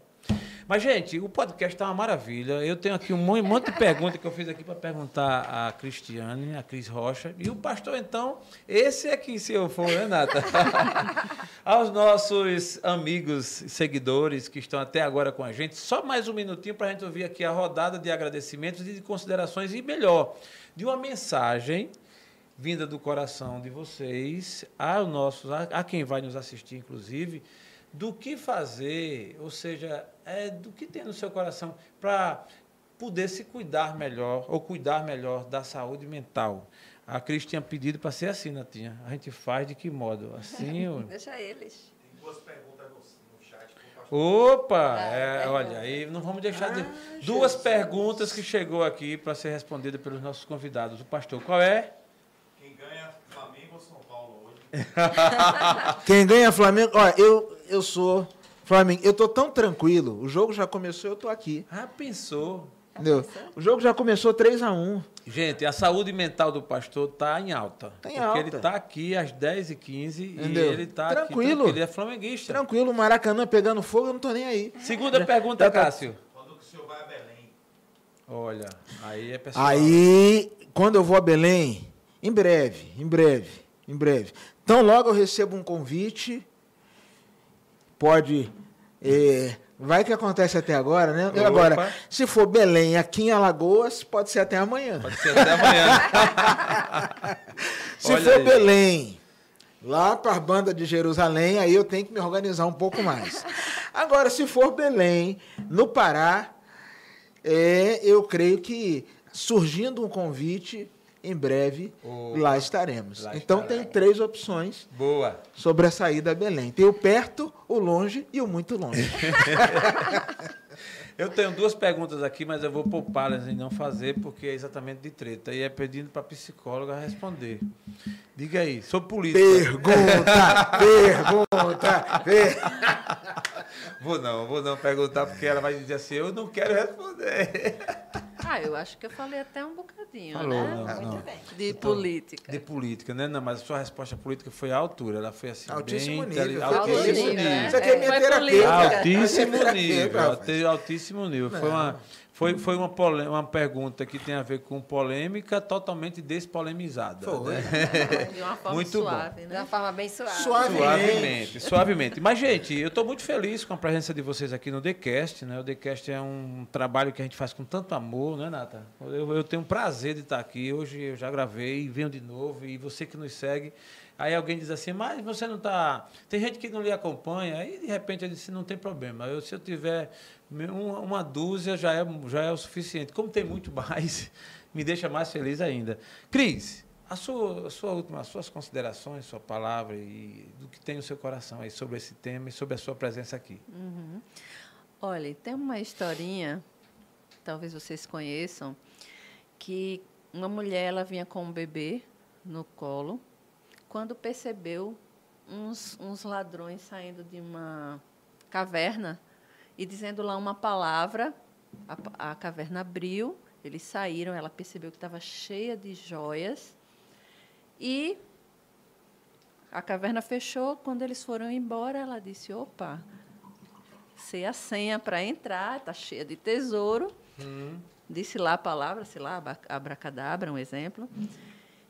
Mas, gente, o podcast está uma maravilha. Eu tenho aqui um monte, de perguntas que eu fiz aqui para perguntar a Cristiane, a Cris Rocha. E o pastor, então, esse aqui, se eu for, né, Nata? Aos nossos amigos e seguidores que estão até agora com a gente, só mais um minutinho para a gente ouvir aqui a rodada de agradecimentos e de considerações, e melhor, de uma mensagem vinda do coração de vocês, ao nosso, a, a quem vai nos assistir, inclusive, do que fazer, ou seja, é, do que tem no seu coração para poder se cuidar melhor, ou cuidar melhor da saúde mental. A Cris tinha pedido para ser assim, Natinha. A gente faz de que modo? Assim? ou- Deixa eles. Opa! Ah, é, pergunta. olha, aí não vamos deixar de. Duas perguntas que chegou aqui para ser respondida pelos nossos convidados. O pastor, qual é? Quem ganha Flamengo ou São Paulo hoje? Quem ganha Flamengo. Olha, eu, eu sou Flamengo. Eu tô tão tranquilo. O jogo já começou, eu tô aqui. Ah, pensou. Entendeu? O jogo já começou 3 a 1 Gente, a saúde mental do pastor está em alta. Tá em porque alta. ele está aqui às 10h15 e ele está aqui. Tranquilo. Ele é flamenguista. Tranquilo, o Maracanã pegando fogo, eu não tô nem aí. Segunda pergunta, tá- tá- Cássio. Quando que o senhor vai a Belém? Olha, aí é pessoal. Aí, quando eu vou a Belém, em breve, em breve, em breve. Então, logo eu recebo um convite. Pode. Eh, vai que acontece até agora, né? Opa. Agora, se for Belém aqui em Alagoas, pode ser até amanhã. Pode ser até amanhã. Se Olha for aí. Belém, lá para a banda de Jerusalém, aí eu tenho que me organizar um pouco mais. Agora, se for Belém, no Pará, é, eu creio que surgindo um convite, em breve lá estaremos. Lá então estará. tem três opções Boa. sobre a saída a Belém. Tem o perto, o longe e o muito longe. Eu tenho duas perguntas aqui, mas eu vou poupá-las e não fazer, porque é exatamente de treta. E é pedindo para a psicóloga responder. Diga aí, sobre política. pergunta, pergunta, pergunta. Vou não, vou não perguntar, porque ela vai dizer assim, eu não quero responder. Ah, eu acho que eu falei até um bocadinho, Falou, né? não, Muito não. bem. De política. De política, né? Não, mas a sua resposta política foi à altura. Ela foi assim, Altíssimo bem... nível. Altíssimo Altíssimo nível. nível, Isso aqui é É, minha política. Altíssimo Terapeuta, nível, altíssimo nível. Foi uma, foi, foi uma, polê- uma pergunta que tem a ver com polêmica totalmente despolemizada. Foi. né? De uma forma Muito bom. suave, De né? uma forma bem suave. Suave. Suavemente, suavemente. Mas, gente, eu estou muito feliz com a presença de vocês aqui no TheCast. Né? O TheCast é um trabalho que a gente faz com tanto amor, né, Nata? Eu, eu tenho um prazer de estar aqui. Hoje eu já gravei, venho de novo. E você que nos segue, aí alguém diz assim, mas você não está... Tem gente que não lhe acompanha. Aí, de repente, eu disse, não tem problema. Eu, se eu tiver uma, dúzia, já é, já é o suficiente. Como tem muito mais, me deixa mais feliz ainda. Cris, a sua, a sua última, as suas considerações, sua palavra e do que tem no seu coração aí sobre esse tema e sobre a sua presença aqui. Olha, tem uma historinha, talvez vocês conheçam, que uma mulher ela vinha com um bebê no colo, quando percebeu uns, uns ladrões saindo de uma caverna e dizendo lá uma palavra, a, a caverna abriu, eles saíram, ela percebeu que estava cheia de joias e a caverna fechou. Quando eles foram embora, ela disse: opa, sei a senha para entrar, está cheia de tesouro. Disse lá a palavra, sei lá, abracadabra, um exemplo.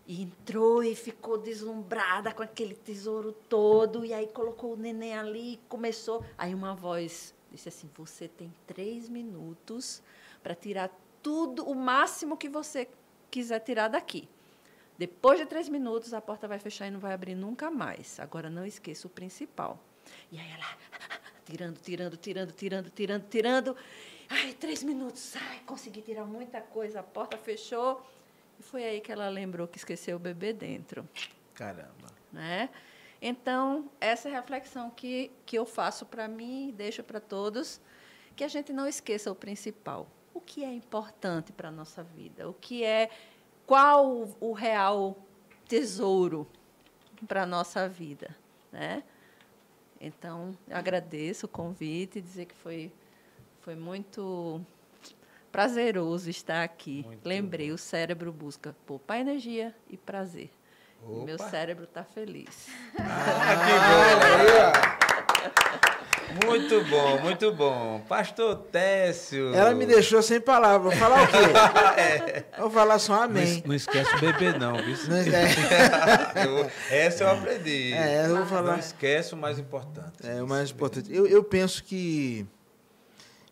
E entrou e ficou deslumbrada com aquele tesouro todo. E aí colocou o neném ali e começou. Aí uma voz Disse assim: você tem três minutos para tirar tudo, o máximo que você quiser tirar daqui. Depois de três minutos, a porta vai fechar e não vai abrir nunca mais. Agora, não esqueça o principal. E aí ela, tirando, tirando, tirando, tirando, tirando, tirando. Ai, três minutos. Ai, consegui tirar muita coisa. A porta fechou. E foi aí que ela lembrou que esqueceu o bebê dentro. Caramba. Né? Então, essa é a reflexão que, que eu faço para mim e deixo para todos, que a gente não esqueça o principal. O que é importante para a nossa vida? O que é qual o, real tesouro para a nossa vida? Né? Então, eu agradeço o convite e dizer que foi, foi muito prazeroso estar aqui. Muito Lembrei, bom. o cérebro busca poupar energia e prazer. E Meu Opa. cérebro está feliz. Ah, que bom. Muito bom, muito bom. Pastor Técio. Ela me deixou sem palavra. Vou falar o quê? Vou falar só Não, amém. es- não esquece o bebê, não, viu? Não é- Eu- Essa eu aprendi. É, eu vou Não falar. esquece o mais importante. É o mais importante. Eu, eu penso que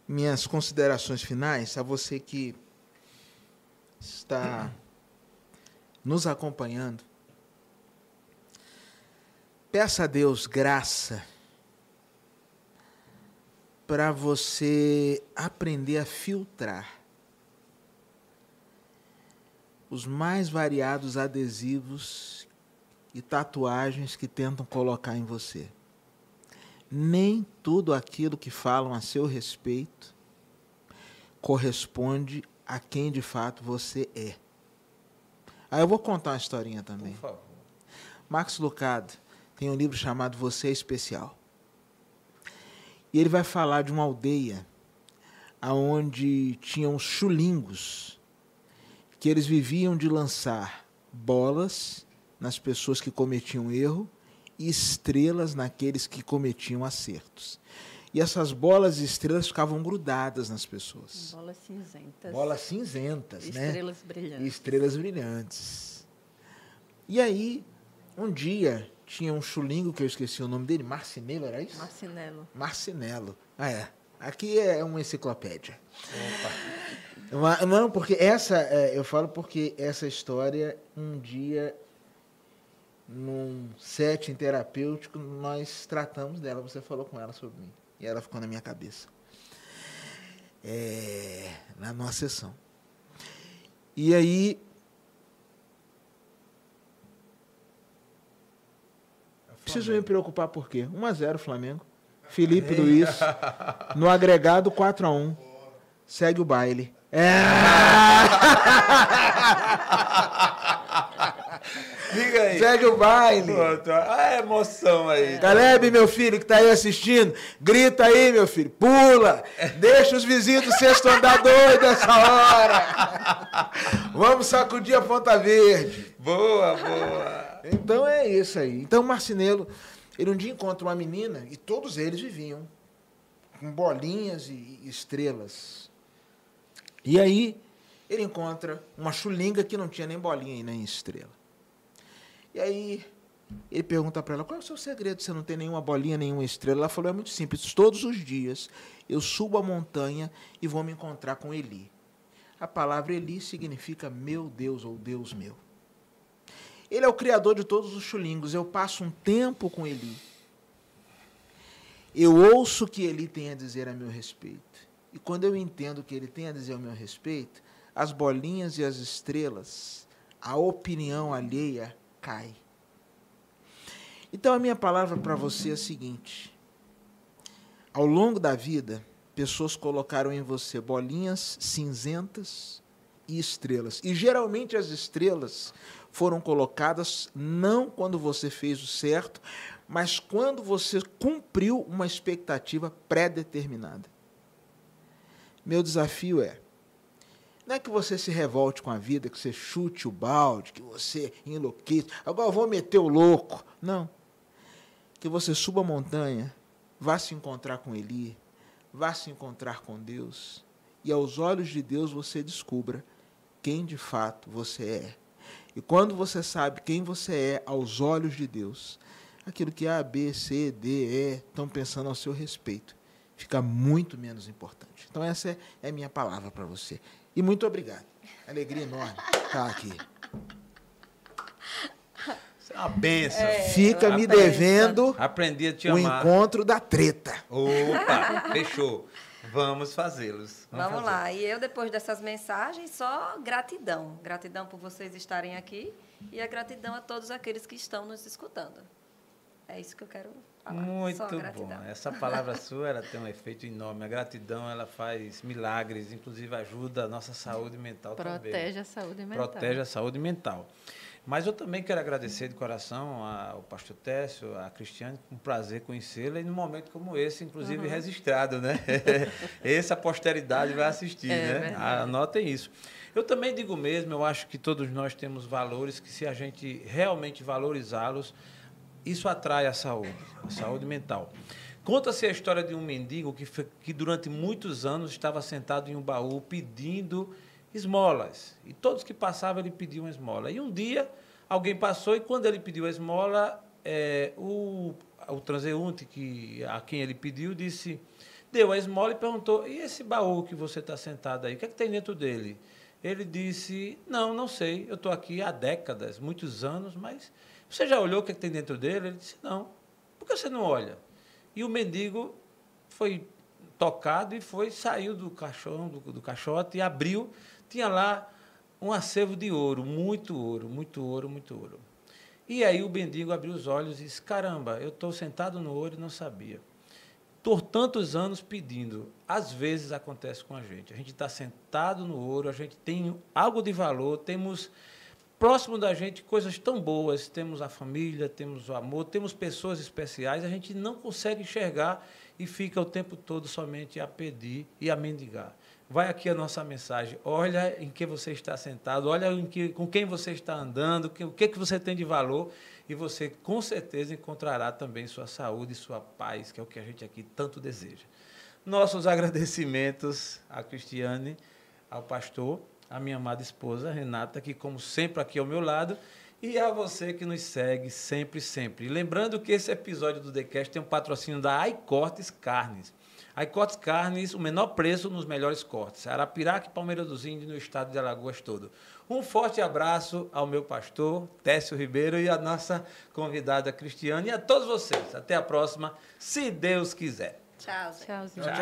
minhas considerações finais a você que está nos acompanhando. Peça a Deus graça para você aprender a filtrar os mais variados adesivos e tatuagens que tentam colocar em você nem tudo aquilo que falam a seu respeito corresponde a quem de fato você é. Aí eu vou contar uma historinha Por também. favor. Max Lucado tem um livro chamado Você é Especial. E ele vai falar de uma aldeia onde tinham chulingos que eles viviam de lançar bolas nas pessoas que cometiam erro e estrelas naqueles que cometiam acertos. E essas bolas e estrelas ficavam grudadas nas pessoas. Bolas cinzentas. Bolas cinzentas, né? Estrelas e brilhantes. estrelas brilhantes. E aí, um dia, tinha um chulingo que eu esqueci o nome dele, Marcinelo, era isso? Marcinelo. Marcinelo. Ah, é. Aqui é uma enciclopédia. Uma- Não, porque essa, é, eu falo porque essa história, um dia, num setting terapêutico, nós tratamos dela. Você falou com ela sobre mim. E ela ficou na minha cabeça. É, na nossa sessão. E aí, preciso me preocupar por quê? 1 a 0 Flamengo. Felipe Luiz. No agregado 4 a 1 Segue o baile. É. Diga aí. Segue o baile. Pronto. A emoção aí. Caleb, meu filho, que tá aí assistindo, grita aí, meu filho, pula, deixa os vizinhos do sexto andar doido essa hora. Vamos sacudir a Ponta Verde. Boa, boa. Então é isso aí. Então o Marcinelo, ele um dia encontra uma menina e todos eles viviam com bolinhas e estrelas. E aí ele encontra uma chulinga que não tinha nem bolinha e nem estrela. E aí ele pergunta para ela: qual é o seu segredo? Você não tem nenhuma bolinha, nenhuma estrela? Ela falou: é muito simples. Todos os dias eu subo a montanha e vou me encontrar com Eli. A palavra Eli significa meu Deus ou Deus meu. Ele é o criador de todos os chulingos. Eu passo um tempo com Eli. Eu ouço o que Eli tem a dizer a meu respeito. E quando eu entendo o que ele tem a dizer ao meu respeito, as bolinhas e as estrelas, a opinião alheia cai. Então a minha palavra para você é a seguinte: ao longo da vida, pessoas colocaram em você bolinhas cinzentas e estrelas. E geralmente as estrelas foram colocadas não quando você fez o certo, mas quando você cumpriu uma expectativa pré-determinada. Meu desafio é não é que você se revolte com a vida, que você chute o balde, que você enlouqueça. Agora eu vou meter o louco. Não. Que você suba a montanha, vá se encontrar com Eli, vá se encontrar com Deus. E aos olhos de Deus você descubra quem de fato você é. E quando você sabe quem você é aos olhos de Deus, aquilo que A, B, C, D, E estão pensando ao seu respeito fica muito menos importante. Então, essa é, é a minha palavra para você. E muito obrigado. Alegria enorme estar aqui. Isso é uma benção. Fica me pensa. devendo Aprendi a te o amar. encontro da treta. Opa, fechou. Vamos fazê-los. Vamos fazer. lá. E eu, depois dessas mensagens, só gratidão. Gratidão por vocês estarem aqui e a gratidão a todos aqueles que estão nos escutando. É isso que eu quero falar. Muito só bom. Essa palavra sua ela tem um efeito enorme. A gratidão ela faz milagres, inclusive ajuda a nossa saúde mental também. Protege a saúde mental. Protege a saúde mental. Mas eu também quero agradecer de coração ao pastor Técio, a Cristiane, um prazer conhecê-la e num momento como esse, inclusive Uhum. registrado, né? Essa posteridade vai assistir, É né? verdade. Anotem isso. Eu também digo mesmo, eu acho que todos nós temos valores que se a gente realmente valorizá-los, isso atrai a saúde, a saúde mental. Conta-se a história de um mendigo que, que durante muitos anos estava sentado em um baú pedindo esmolas. E todos que passavam, ele pedia uma esmola. E um dia, alguém passou e quando ele pediu a esmola, eh, o, o transeunte que, a quem ele pediu disse, deu a esmola e perguntou, e esse baú que você está sentado aí, o que, é que tem dentro dele? Ele disse, não, não sei, eu estou aqui há décadas, muitos anos, mas você já olhou o que, é que tem dentro dele? Ele disse, não. Por que você não olha? E o mendigo foi tocado e foi, saiu do caixão, do, do caixote e abriu, tinha lá um acervo de ouro, muito ouro, muito ouro, muito ouro. E aí o mendigo abriu os olhos e disse, caramba, eu estou sentado no ouro e não sabia. Por tantos anos pedindo, às vezes acontece com a gente. A gente está sentado no ouro, a gente tem algo de valor, temos próximo da gente coisas tão boas, temos a família, temos o amor, temos pessoas especiais, a gente não consegue enxergar e fica o tempo todo somente a pedir e a mendigar. Vai aqui a nossa mensagem. Olha em que você está sentado, olha que, com quem você está andando, que- o que, que você tem de valor, e você com certeza encontrará também sua saúde e sua paz, que é o que a gente aqui tanto deseja. Nossos agradecimentos à Cristiane, ao pastor, à minha amada esposa Renata, que como sempre aqui ao meu lado, e a você que nos segue sempre, sempre. E lembrando que esse episódio do TheCast tem um patrocínio da iCortes Carnes. iCortes Carnes, o menor preço nos melhores cortes. Arapiraca e Palmeira dos Índios, no estado de Alagoas todo. Um forte abraço ao meu pastor, Técio Ribeiro, e à nossa convidada Cristiane, e a todos vocês. Até a próxima, se Deus quiser. Tchau, gente. Tchauzinho. Tchau.